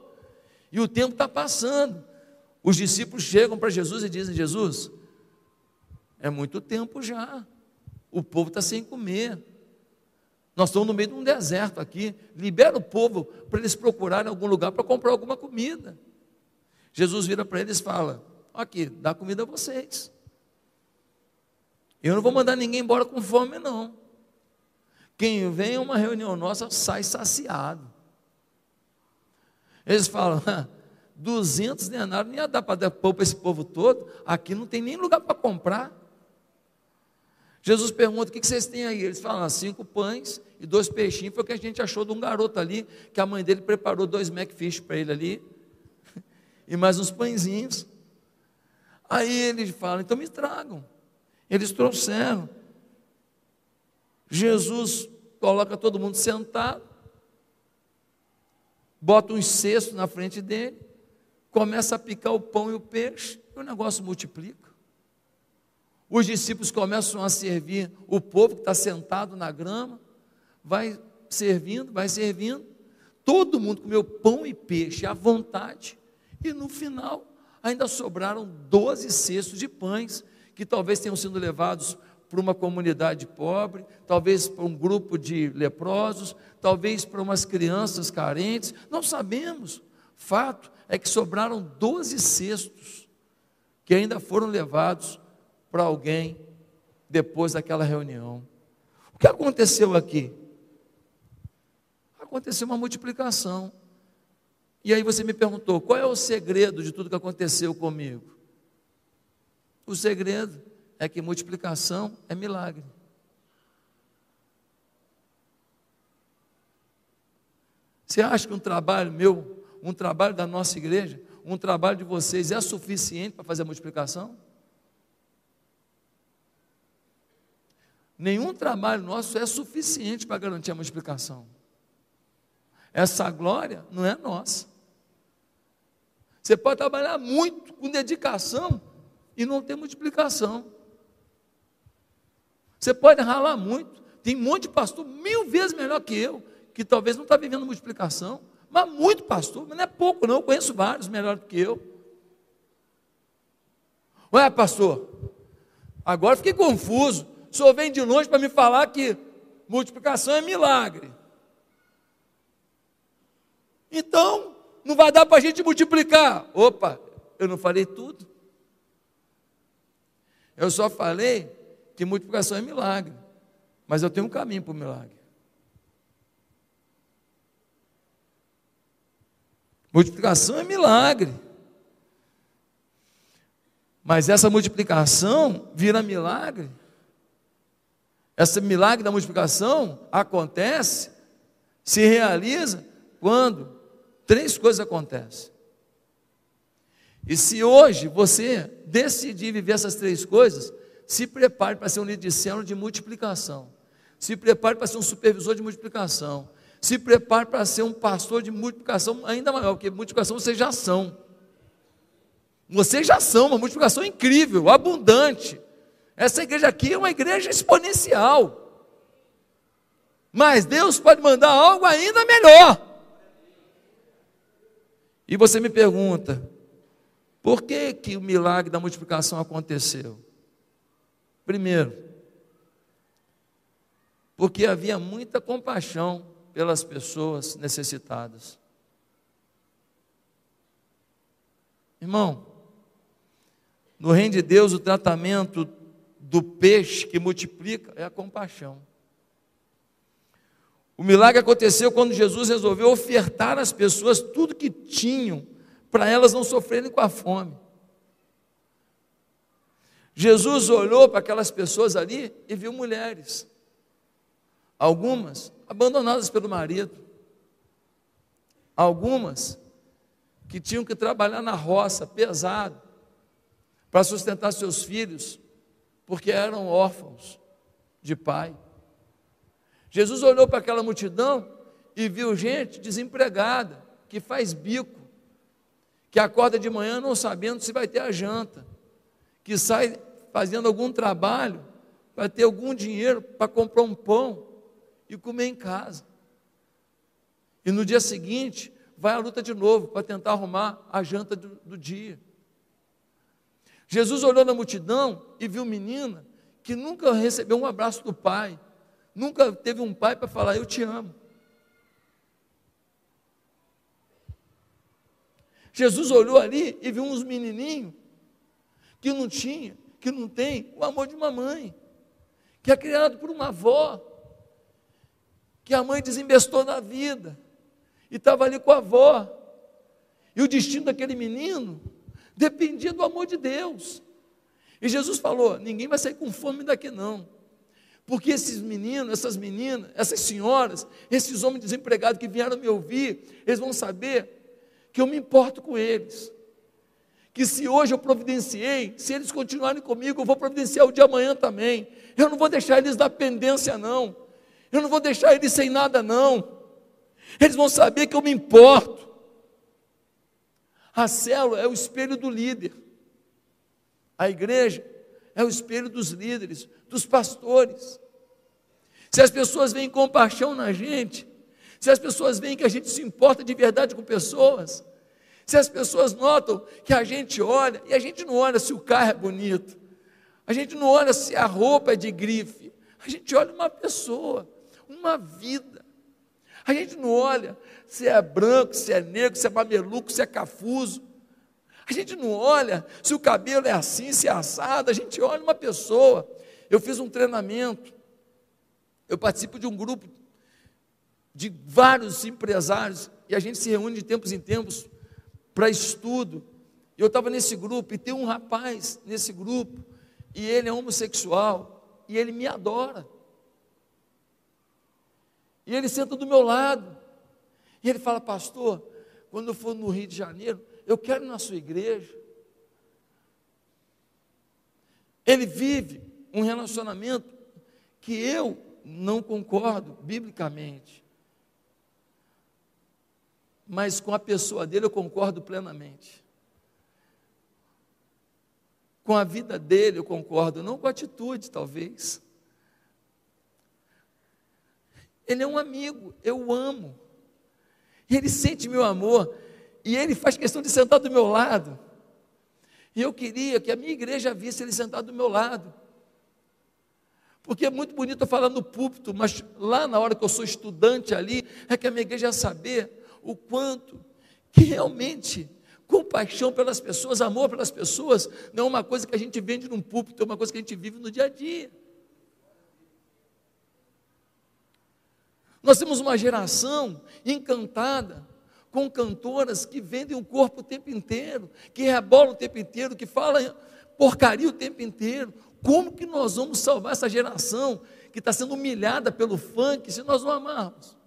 E o tempo está passando. Os discípulos chegam para Jesus e dizem: Jesus, é muito tempo já, o povo está sem comer. Nós estamos no meio de um deserto aqui. Libera o povo para eles procurarem algum lugar para comprar alguma comida. Jesus vira para eles e fala: Aqui, dá comida a vocês. Eu não vou mandar ninguém embora com fome, não. Quem vem a uma reunião nossa sai saciado. Eles falam: 200 denários, não ia dar para dar pão para esse povo todo, aqui não tem nem lugar para comprar. Jesus pergunta: o que vocês têm aí? Eles falam: ah, cinco pães e dois peixinhos. Foi o que a gente achou de um garoto ali, que a mãe dele preparou dois Macfish para ele ali, e mais uns pãezinhos. Aí eles falam: então me tragam. Eles trouxeram. Jesus coloca todo mundo sentado, bota um cesto na frente dele, começa a picar o pão e o peixe, e o negócio multiplica. Os discípulos começam a servir o povo que está sentado na grama, vai servindo, vai servindo. Todo mundo comeu pão e peixe à vontade, e no final ainda sobraram 12 cestos de pães, que talvez tenham sido levados para uma comunidade pobre, talvez para um grupo de leprosos, talvez para umas crianças carentes, não sabemos. Fato é que sobraram 12 cestos que ainda foram levados para alguém depois daquela reunião. O que aconteceu aqui? Aconteceu uma multiplicação. E aí você me perguntou: qual é o segredo de tudo que aconteceu comigo? O segredo é que multiplicação é milagre. Você acha que um trabalho meu, um trabalho da nossa igreja, um trabalho de vocês é suficiente para fazer a multiplicação? Nenhum trabalho nosso é suficiente para garantir a multiplicação. Essa glória não é nossa. Você pode trabalhar muito, com dedicação, e não ter multiplicação. Você pode ralar muito. Tem um monte de pastor mil vezes melhor que eu, que talvez não está vivendo multiplicação, mas muito pastor, mas não é pouco, não. Eu conheço vários melhor do que eu. Ué, pastor, agora fiquei confuso. O senhor vem de longe para me falar que multiplicação é milagre. Então, não vai dar para a gente multiplicar. Opa, eu não falei tudo. Eu só falei que multiplicação é milagre. Mas eu tenho um caminho para o milagre. Multiplicação é milagre. Mas essa multiplicação vira milagre. Esse milagre da multiplicação acontece, se realiza quando três coisas acontecem. E se hoje você decidir viver essas três coisas, se prepare para ser um líder de célula de multiplicação. Se prepare para ser um supervisor de multiplicação. Se prepare para ser um pastor de multiplicação ainda maior, porque multiplicação vocês já são. Vocês já são uma multiplicação incrível, abundante. Essa igreja aqui é uma igreja exponencial. Mas Deus pode mandar algo ainda melhor. E você me pergunta, por que, que o milagre da multiplicação aconteceu? Primeiro, porque havia muita compaixão pelas pessoas necessitadas. Irmão, no reino de Deus, o tratamento do peixe que multiplica é a compaixão. O milagre aconteceu quando Jesus resolveu ofertar às pessoas tudo que tinham, para elas não sofrerem com a fome. Jesus olhou para aquelas pessoas ali e viu mulheres, algumas abandonadas pelo marido, algumas que tinham que trabalhar na roça, pesado, para sustentar seus filhos, porque eram órfãos de pai. Jesus olhou para aquela multidão e viu gente desempregada, que faz bico, que acorda de manhã não sabendo se vai ter a janta, que sai fazendo algum trabalho para ter algum dinheiro para comprar um pão e comer em casa. E no dia seguinte, vai à luta de novo para tentar arrumar a janta do, do dia. Jesus olhou na multidão e viu menina que nunca recebeu um abraço do pai, nunca teve um pai para falar: Eu te amo. Jesus olhou ali e viu uns menininhos que não tinha que não tem o amor de uma mãe, que é criado por uma avó, que a mãe desembestou na vida, e estava ali com a avó, E o destino daquele menino dependia do amor de Deus. E Jesus falou: ninguém vai sair com fome daqui não. Porque esses meninos, essas meninas, essas senhoras, esses homens desempregados que vieram me ouvir, eles vão saber que eu me importo com eles. Que se hoje eu providenciei, se eles continuarem comigo, eu vou providenciar o de amanhã também. Eu não vou deixar eles da pendência, não. Eu não vou deixar eles sem nada, não. Eles vão saber que eu me importo. A célula é o espelho do líder. A igreja é o espelho dos líderes, dos pastores. Se as pessoas veem compaixão na gente, se as pessoas veem que a gente se importa de verdade com pessoas, se as pessoas notam que a gente olha, e a gente não olha se o carro é bonito, a gente não olha se a roupa é de grife, a gente olha uma pessoa, uma vida. A gente não olha se é branco, se é negro, se é mameluco, se é cafuso. A gente não olha se o cabelo é assim, se é assado, a gente olha uma pessoa. Eu fiz um treinamento, eu participo de um grupo de vários empresários e a gente se reúne de tempos em tempos para estudo. Eu estava nesse grupo e tem um rapaz nesse grupo e ele é homossexual e ele me adora. E ele senta do meu lado. E ele fala, pastor, quando eu for no Rio de Janeiro, eu quero na sua igreja. Ele vive um relacionamento que eu não concordo biblicamente. Mas com a pessoa dele eu concordo plenamente. Com a vida dele eu concordo, não com a atitude, talvez. Ele é um amigo, eu amo. E ele sente meu amor. E ele faz questão de sentar do meu lado. E eu queria que a minha igreja visse ele sentado do meu lado. Porque é muito bonito eu falar no púlpito, mas lá na hora que eu sou estudante ali, é que a minha igreja saber o quanto que realmente compaixão pelas pessoas, amor pelas pessoas, não é uma coisa que a gente vende num púlpito, é uma coisa que a gente vive no dia a dia. Nós temos uma geração encantada com cantoras que vendem o corpo o tempo inteiro, que rebolam o tempo inteiro, que falam porcaria o tempo inteiro. Como que nós vamos salvar essa geração que está sendo humilhada pelo funk se nós não amarmos?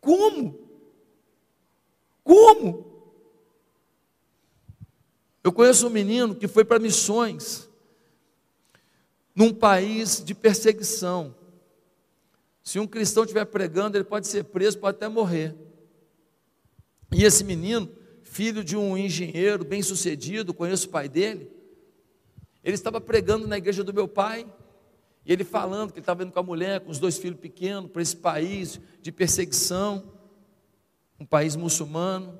Como? Como? Eu conheço um menino que foi para missões num país de perseguição. Se um cristão estiver pregando, ele pode ser preso, pode até morrer. E esse menino, filho de um engenheiro bem sucedido, conheço o pai dele, ele estava pregando na igreja do meu pai, e ele falando que ele estava indo com a mulher, com os dois filhos pequenos, para esse país de perseguição, um país muçulmano.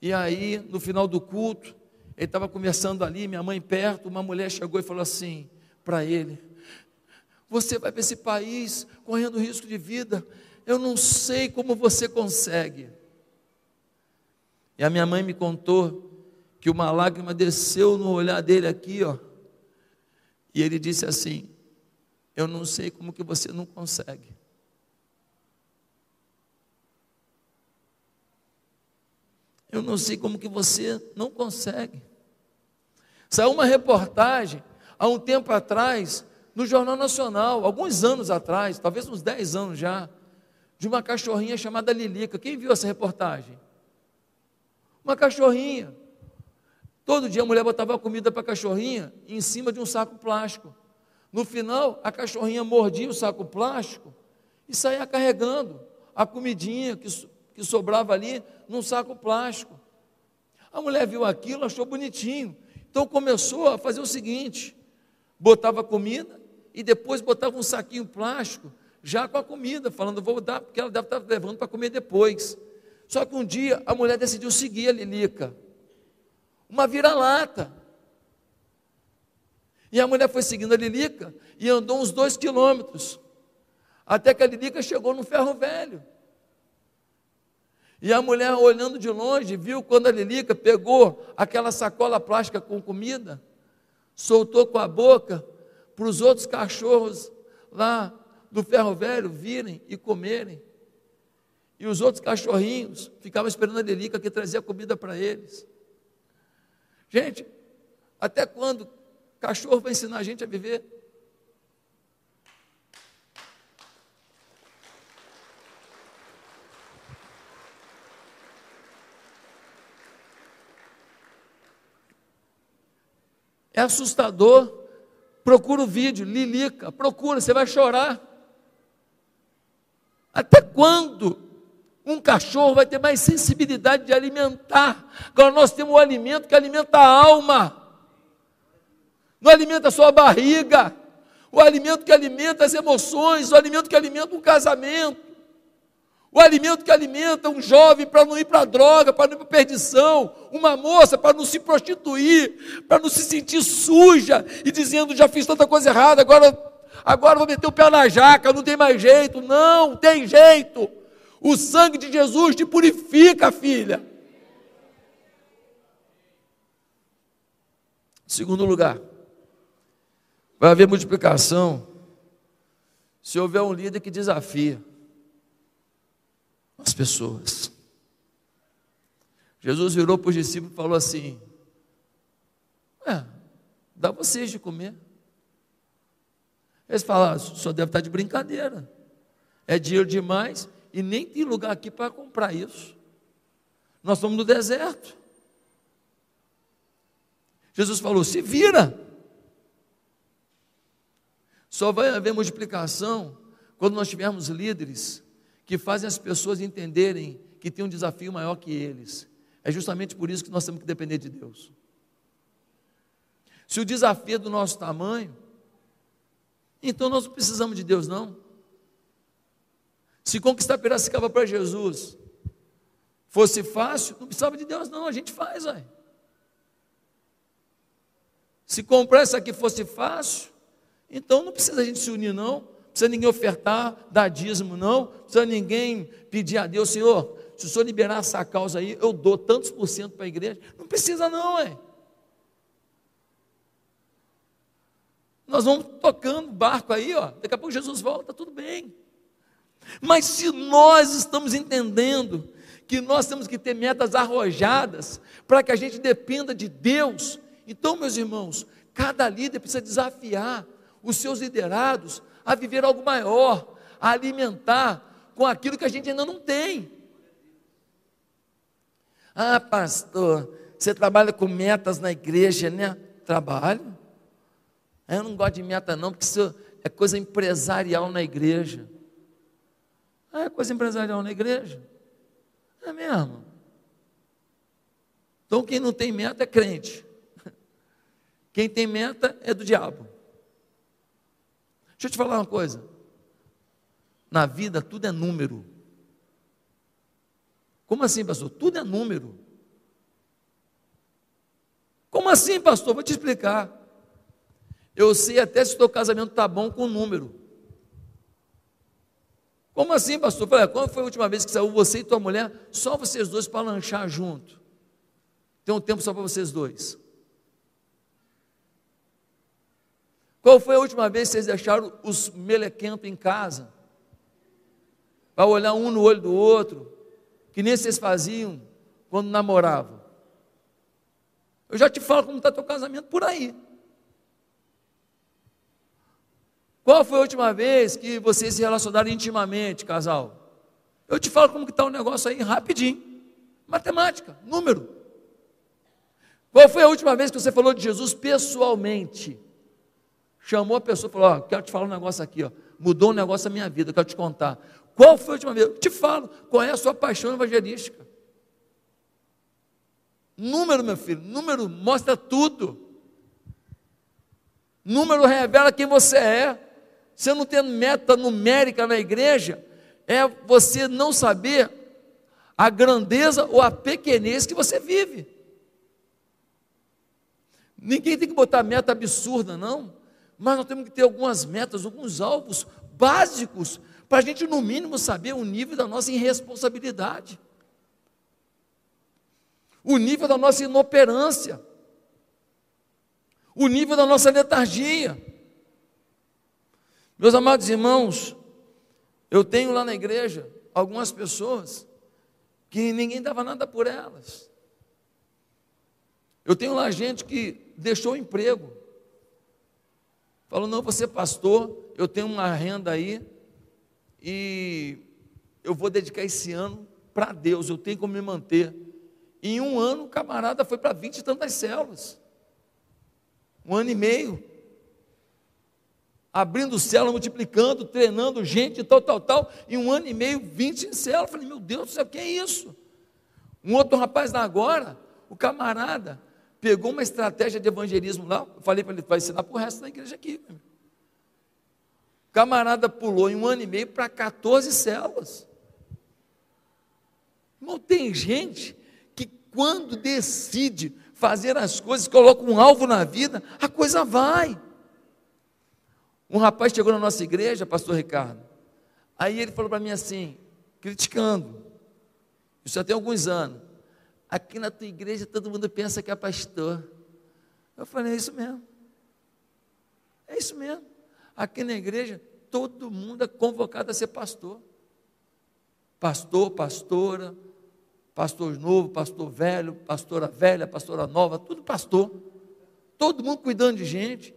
E aí, no final do culto, ele estava conversando ali, minha mãe perto, uma mulher chegou e falou assim para ele: você vai para esse país correndo risco de vida. Eu não sei como você consegue. E a minha mãe me contou que uma lágrima desceu no olhar dele aqui, ó. E ele disse assim: Eu não sei como que você não consegue. Eu não sei como que você não consegue. Saiu uma reportagem há um tempo atrás no Jornal Nacional, alguns anos atrás, talvez uns 10 anos já, de uma cachorrinha chamada Lilica. Quem viu essa reportagem? Uma cachorrinha. Todo dia a mulher botava comida para a cachorrinha em cima de um saco plástico. No final, a cachorrinha mordia o saco plástico e saía carregando a comidinha que, que sobrava ali num saco plástico. A mulher viu aquilo, achou bonitinho. Então começou a fazer o seguinte: botava comida e depois botava um saquinho plástico já com a comida, falando, vou dar, porque ela deve estar levando para comer depois. Só que um dia a mulher decidiu seguir a Lilica, uma vira-lata. E a mulher foi seguindo a Lilica e andou uns dois quilômetros, até que a Lilica chegou no ferro velho. E a mulher, olhando de longe, viu quando a Lilica pegou aquela sacola plástica com comida, soltou com a boca para os outros cachorros lá do ferro velho virem e comerem. E os outros cachorrinhos ficavam esperando a Lelica que trazia comida para eles. Gente, até quando cachorro vai ensinar a gente a viver? É assustador. Procura o vídeo, Lilica, procura, você vai chorar. Até quando um cachorro vai ter mais sensibilidade de alimentar? Agora nós temos o alimento que alimenta a alma, não alimenta a sua barriga, o alimento que alimenta as emoções, o alimento que alimenta o casamento o alimento que alimenta um jovem para não ir para a droga, para não ir para a perdição, uma moça para não se prostituir, para não se sentir suja e dizendo já fiz tanta coisa errada, agora, agora vou meter o pé na jaca, não tem mais jeito. Não, tem jeito. O sangue de Jesus te purifica, filha. Segundo lugar, vai haver multiplicação se houver um líder que desafia as pessoas. Jesus virou para os discípulos e falou assim: É, dá vocês de comer. Eles falaram: só deve estar de brincadeira. É dinheiro demais e nem tem lugar aqui para comprar isso. Nós estamos no deserto. Jesus falou: se vira. Só vai haver multiplicação quando nós tivermos líderes que fazem as pessoas entenderem que tem um desafio maior que eles. É justamente por isso que nós temos que depender de Deus. Se o desafio é do nosso tamanho, então nós não precisamos de Deus, não. Se conquistar Piracicaba para Jesus fosse fácil, não precisava de Deus, não, a gente faz, aí. Se comprar isso aqui fosse fácil, então não precisa a gente se unir, não precisa ninguém ofertar, dar dízimo, não, precisa ninguém pedir a Deus, Senhor, se o Senhor liberar essa causa aí, eu dou tantos por cento para a igreja. Não precisa, não, é. Nós vamos tocando barco aí, ó. Daqui a pouco Jesus volta, tudo bem. Mas se nós estamos entendendo que nós temos que ter metas arrojadas para que a gente dependa de Deus, então, meus irmãos, cada líder precisa desafiar os seus liderados a viver algo maior, a alimentar com aquilo que a gente ainda não tem. Ah, pastor, você trabalha com metas na igreja, né? Trabalho. Eu não gosto de meta, não, porque isso é coisa empresarial na igreja. Ah, é coisa empresarial na igreja? É mesmo. Então, quem não tem meta é crente. Quem tem meta é do diabo. Deixa eu te falar uma coisa. Na vida tudo é número. Como assim, pastor? Tudo é número. Como assim, pastor? Vou te explicar. Eu sei até se o teu casamento está bom com o número. Como assim, pastor? Falei, quando foi a última vez que saiu você e tua mulher, só vocês dois para lanchar junto? Tem um tempo só para vocês dois. Qual foi a última vez que vocês deixaram os melequentos em casa? Para olhar um no olho do outro, que nem vocês faziam quando namoravam. Eu já te falo como está teu casamento por aí. Qual foi a última vez que vocês se relacionaram intimamente, casal? Eu te falo como que está o negócio aí rapidinho. Matemática, número. Qual foi a última vez que você falou de Jesus pessoalmente? Chamou a pessoa e falou: Ó, quero te falar um negócio aqui, ó. Mudou um negócio na minha vida, quero te contar. Qual foi a última vez? Eu te falo, qual é a sua paixão evangelística? Número, meu filho, número mostra tudo. Número revela quem você é. Você não tendo meta numérica na igreja, é você não saber a grandeza ou a pequenez que você vive. Ninguém tem que botar meta absurda, não mas nós temos que ter algumas metas, alguns alvos básicos, para a gente, no mínimo, saber o nível da nossa irresponsabilidade, o nível da nossa inoperância, o nível da nossa letargia. Meus amados irmãos, eu tenho lá na igreja algumas pessoas que ninguém dava nada por elas. Eu tenho lá gente que deixou o emprego. Falou, não, você é pastor, eu tenho uma renda aí e eu vou dedicar esse ano para Deus, eu tenho como me manter. Em um ano, o camarada foi para vinte e tantas células. Um ano e meio. Abrindo célula, multiplicando, treinando gente, tal, tal, tal. Em um ano e meio, vinte em célula. Falei, meu Deus do céu, que é isso? Um outro rapaz da agora, o camarada, pegou uma estratégia de evangelismo lá. Eu falei para ele, vai ensinar para o resto da igreja aqui. Camarada pulou em um ano e meio para 14 células. Não tem gente que quando decide fazer as coisas, coloca um alvo na vida, a coisa vai. Um rapaz chegou na nossa igreja, pastor Ricardo, aí ele falou para mim assim, criticando, isso já tem alguns anos, aqui na tua igreja todo mundo pensa que é pastor. Eu falei, é isso mesmo. É isso mesmo. Aqui na igreja, todo mundo é convocado a ser pastor. Pastor, pastora, pastor novo, pastor velho, pastora velha, pastora nova, tudo pastor. Todo mundo cuidando de gente.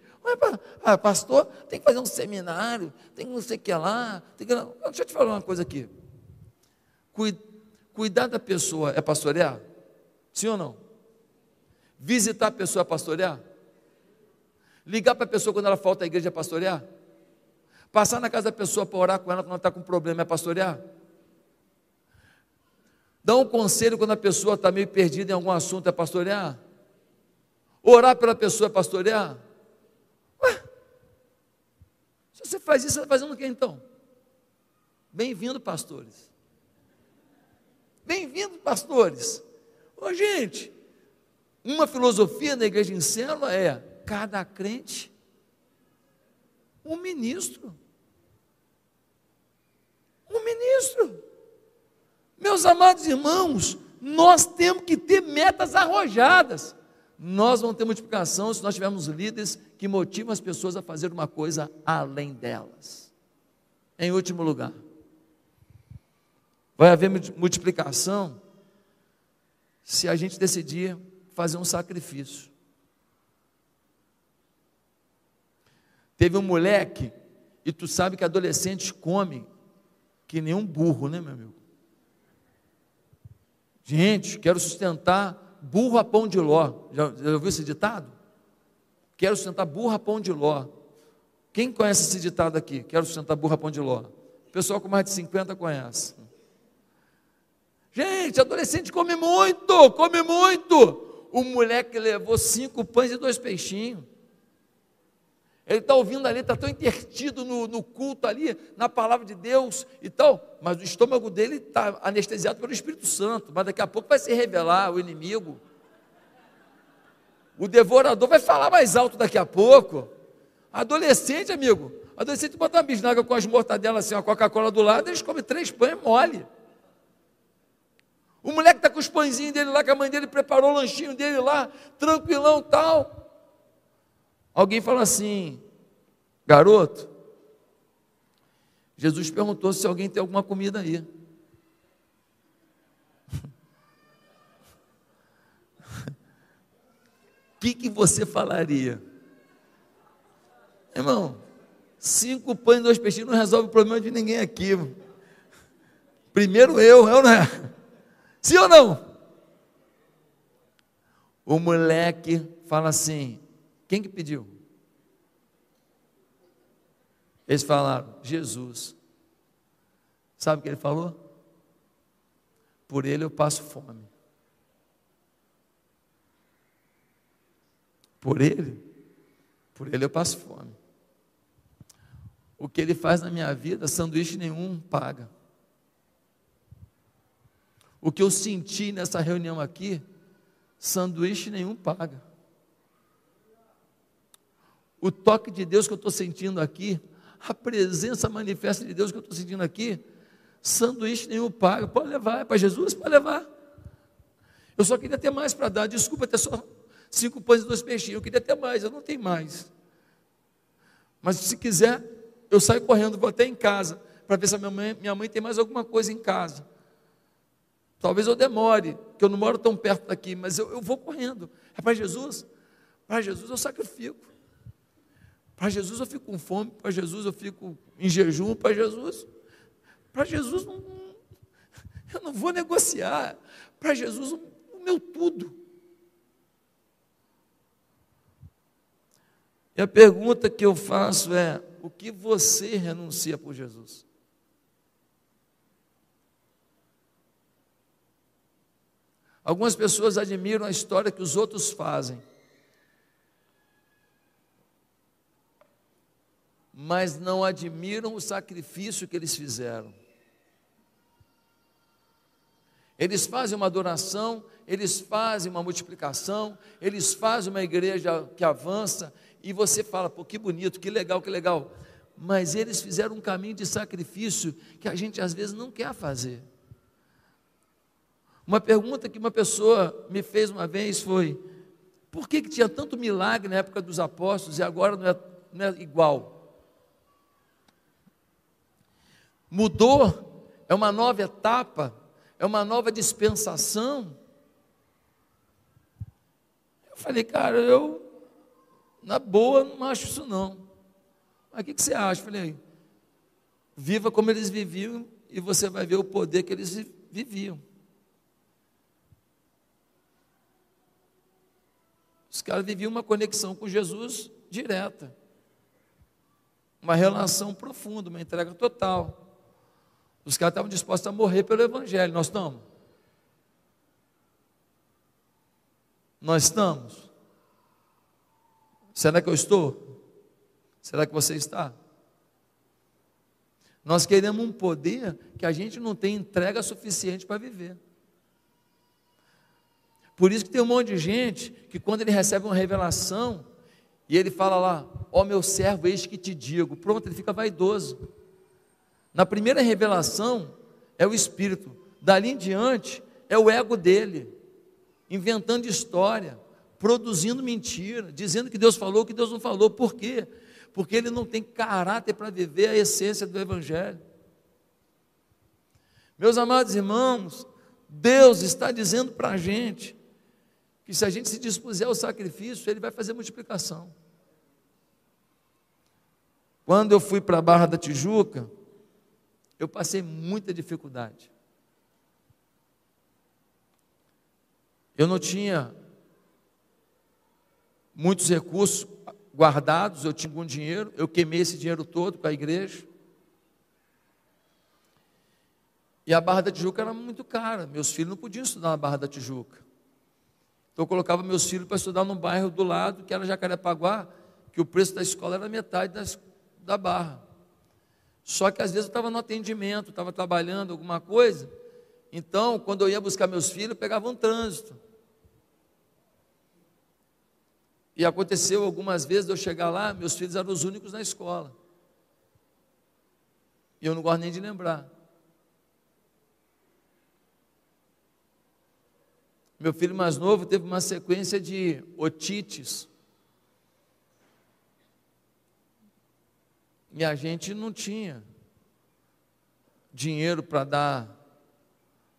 Ah, pastor, tem que fazer um seminário, tem não sei o que lá. Tem que... Deixa eu te falar uma coisa aqui. Cuidar da pessoa é pastorear? Sim ou não? Visitar a pessoa é pastorear? Ligar para a pessoa quando ela falta à igreja é pastorear? Passar na casa da pessoa para orar com ela quando ela está com problema é pastorear? Dar um conselho quando a pessoa está meio perdida em algum assunto é pastorear? Orar pela pessoa é pastorear? Ué, se você faz isso, você está fazendo o que então? Bem-vindo, pastores. Bem-vindo, pastores. Ô, gente, uma filosofia da igreja em célula é: cada crente, um ministro. Um ministro. Meus amados irmãos, nós temos que ter metas arrojadas. Nós vamos ter multiplicação se nós tivermos líderes que motivam as pessoas a fazer uma coisa além delas. Em último lugar, vai haver multiplicação se a gente decidir fazer um sacrifício. Teve um moleque, e tu sabe que adolescentes comem que nem um burro, né, meu amigo? Gente, quero sustentar burro a pão de ló. Já, já ouviu esse ditado? Quero sustentar burro a pão de ló. Quem conhece esse ditado aqui? Quero sustentar burro a pão de ló. O pessoal com mais de 50 conhece. Gente, adolescente come muito, come muito. O moleque levou cinco pães e dois peixinhos. Ele está ouvindo ali, está tão intertido no, no, culto ali, na palavra de Deus e tal, mas o estômago dele está anestesiado pelo Espírito Santo, mas daqui a pouco vai se revelar o inimigo. O devorador vai falar mais alto daqui a pouco. Adolescente, amigo, adolescente bota uma bisnaga com as mortadelas assim, a Coca-Cola do lado, eles comem três pães mole. O moleque está com os pãezinhos dele lá, que a mãe dele preparou o lanchinho dele lá, tranquilão tal. Alguém fala assim, garoto, Jesus perguntou se alguém tem alguma comida aí. O que, que você falaria? Irmão, cinco pães e dois peixinhos não resolve o problema de ninguém aqui. Primeiro eu, eu não é? Sim ou não? O moleque fala assim: quem que pediu? Eles falaram, Jesus. Sabe o que ele falou? Por ele eu passo fome. Por ele, por ele eu passo fome. O que ele faz na minha vida, sanduíche nenhum paga. O que eu senti nessa reunião aqui, sanduíche nenhum paga o toque de Deus que eu estou sentindo aqui, a presença manifesta de Deus que eu estou sentindo aqui, sanduíche nenhum paga, pode levar, é para Jesus, pode levar. Eu só queria ter mais para dar, desculpa ter só cinco pães e dois peixinhos, eu queria ter mais, eu não tenho mais. Mas se quiser, eu saio correndo, vou até em casa, para ver se minha mãe, minha mãe tem mais alguma coisa em casa. Talvez eu demore, que eu não moro tão perto daqui, mas eu, eu vou correndo. É para Jesus? Para Jesus eu sacrifico. Para Jesus eu fico com fome, para Jesus eu fico em jejum, para Jesus. Para Jesus não, eu não vou negociar. Para Jesus o meu tudo. E a pergunta que eu faço é: o que você renuncia por Jesus? Algumas pessoas admiram a história que os outros fazem, mas não admiram o sacrifício que eles fizeram. Eles fazem uma adoração, eles fazem uma multiplicação, eles fazem uma igreja que avança, e você fala, pô, que bonito, que legal, que legal. Mas eles fizeram um caminho de sacrifício que a gente às vezes não quer fazer. Uma pergunta que uma pessoa me fez uma vez foi: por que, que tinha tanto milagre na época dos apóstolos e agora não é, não é igual? Mudou, é uma nova etapa, é uma nova dispensação. Eu falei, cara, eu na boa, não acho isso não. Mas o que, que você acha? Eu falei, viva como eles viviam e você vai ver o poder que eles viviam. Os caras viviam uma conexão com Jesus direta, uma relação profunda, uma entrega total. Os caras estavam dispostos a morrer pelo Evangelho. Nós estamos? Nós estamos? Será que eu estou? Será que você está? Nós queremos um poder que a gente não tem entrega suficiente para viver. Por isso que tem um monte de gente que quando ele recebe uma revelação e ele fala lá, ó oh, meu servo, eis que te digo, pronto, ele fica vaidoso. Na primeira revelação é o Espírito, dali em diante é o ego dele, inventando história, produzindo mentira, dizendo que Deus falou que Deus não falou. Por quê? Porque ele não tem caráter para viver a essência do Evangelho. Meus amados irmãos, Deus está dizendo para a gente que se a gente se dispuser ao sacrifício, Ele vai fazer multiplicação. Quando eu fui para a Barra da Tijuca, eu passei muita dificuldade. Eu não tinha muitos recursos guardados, eu tinha algum dinheiro, eu queimei esse dinheiro todo com a igreja. E a Barra da Tijuca era muito cara, meus filhos não podiam estudar na Barra da Tijuca. Então eu colocava meus filhos para estudar no bairro do lado, que era Jacarepaguá, que o preço da escola era metade das, da Barra. Só que às vezes eu estava no atendimento, estava trabalhando alguma coisa, então quando eu ia buscar meus filhos, eu pegava um trânsito. E aconteceu algumas vezes de eu chegar lá, meus filhos eram os únicos na escola. E eu não gosto nem de lembrar. Meu filho mais novo teve uma sequência de otites. E a gente não tinha dinheiro para dar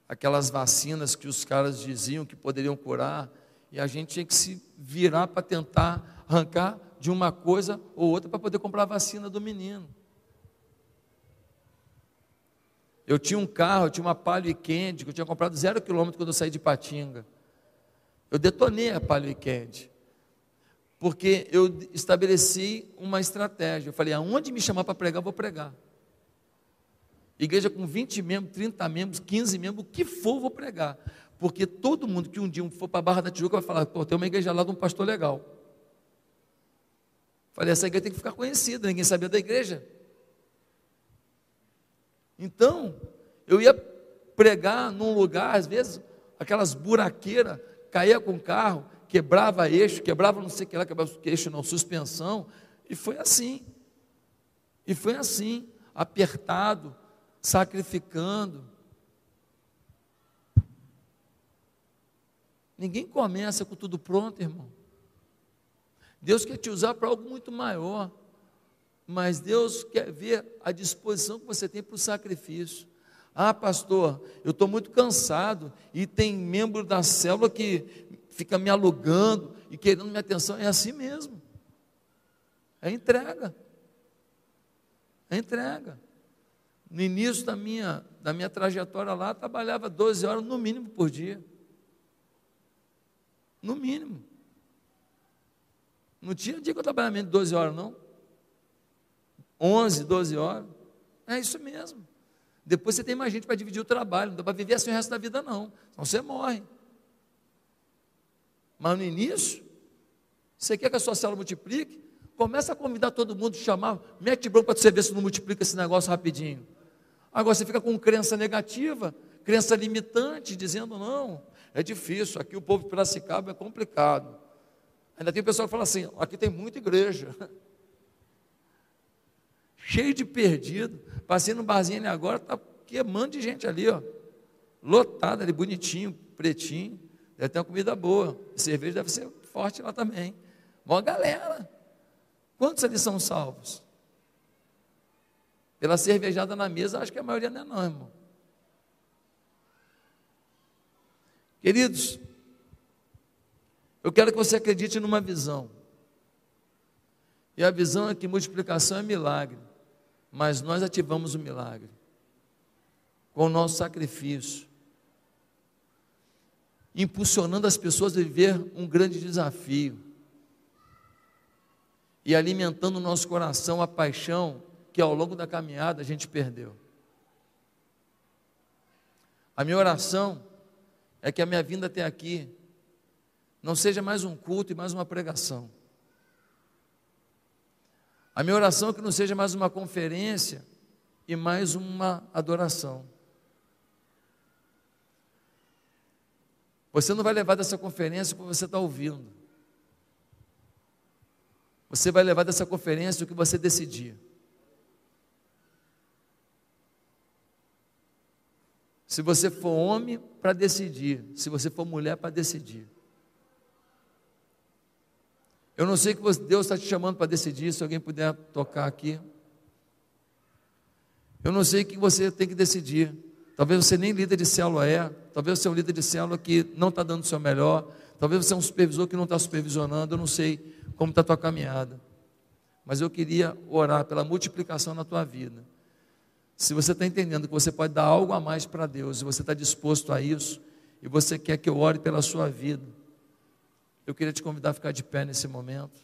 aquelas vacinas que os caras diziam que poderiam curar e a gente tinha que se virar para tentar arrancar de uma coisa ou outra para poder comprar a vacina do menino. Eu tinha um carro, eu tinha uma Palio Weekend, que eu tinha comprado zero quilômetro quando eu saí de Patinga. Eu detonei a Palio Weekend, porque eu estabeleci uma estratégia. Eu falei, aonde me chamar para pregar, eu vou pregar. Igreja com 20 membros, 30 membros, 15 membros, o que for, eu vou pregar. Porque todo mundo que um dia for para a Barra da Tijuca vai falar, pô, tem uma igreja lá de um pastor legal. Falei, essa igreja tem que ficar conhecida, ninguém sabia da igreja. Então, eu ia pregar num lugar, às vezes, aquelas buraqueiras, caía com o carro, quebrava eixo, quebrava não sei o que lá, quebrava eixo não, suspensão, e foi assim. E foi assim, apertado, sacrificando. Ninguém começa com tudo pronto, irmão. Deus quer te usar para algo muito maior. Mas Deus quer ver a disposição que você tem para o sacrifício. Ah, pastor, eu estou muito cansado e tem membro da célula que fica me alugando e querendo minha atenção. É assim mesmo. É entrega. É entrega. No início da minha, da minha trajetória lá, trabalhava 12 horas no mínimo por dia. No mínimo. Não tinha dia que eu trabalhava menos de 12 horas, não. 11, 12 horas. É isso mesmo. Depois você tem mais gente para dividir o trabalho. Não dá para viver assim o resto da vida, não. Senão você morre. Mas no início, você quer que a sua célula multiplique? Começa a convidar todo mundo, chamar, mete bronca para você ver se não multiplica esse negócio rapidinho. Agora você fica com crença negativa, crença limitante, dizendo não, é difícil, aqui o povo de Piracicaba é complicado. Ainda tem pessoal que fala assim, aqui tem muita igreja. Cheio de perdido. Passei no barzinho agora, está queimando de gente ali, ó. Lotado ali, bonitinho, pretinho. Deve ter uma comida boa. Cerveja deve ser forte lá também. Boa galera. Quantos ali são salvos? Pela cervejada na mesa, acho que a maioria não é não, irmão. Queridos, eu quero que você acredite numa visão. E a visão é que multiplicação é milagre, mas nós ativamos o milagre com o nosso sacrifício, impulsionando as pessoas a viver um grande desafio e alimentando no nosso coração a paixão que ao longo da caminhada a gente perdeu. A minha oração é que a minha vinda até aqui não seja mais um culto e mais uma pregação. A minha oração é que não seja mais uma conferência e mais uma adoração. Você não vai levar dessa conferência o que você está ouvindo. Você vai levar dessa conferência o que você decidir. Se você for homem, para decidir. Se você for mulher, para decidir. Eu não sei que Deus está te chamando para decidir, se alguém puder tocar aqui. Eu não sei o que você tem que decidir. Talvez você nem líder de célula é, talvez você é um líder de célula que não está dando o seu melhor, talvez você é um supervisor que não está supervisionando, eu não sei como está a tua caminhada. Mas eu queria orar pela multiplicação na tua vida. Se você está entendendo que você pode dar algo a mais para Deus, e você está disposto a isso, e você quer que eu ore pela sua vida, eu queria te convidar a ficar de pé nesse momento,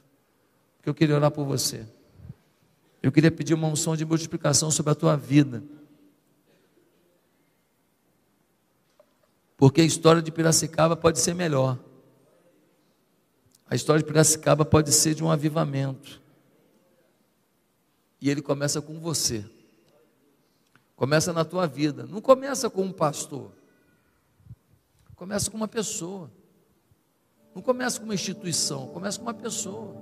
porque eu queria orar por você. Eu queria pedir uma unção de multiplicação sobre a tua vida. Porque a história de Piracicaba pode ser melhor. A história de Piracicaba pode ser de um avivamento. E ele começa com você. Começa na tua vida. Não começa com um pastor. Começa com uma pessoa. Não começa com uma instituição, começa com uma pessoa.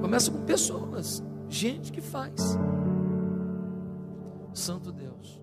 Começa com pessoas, gente que faz. Santo Deus.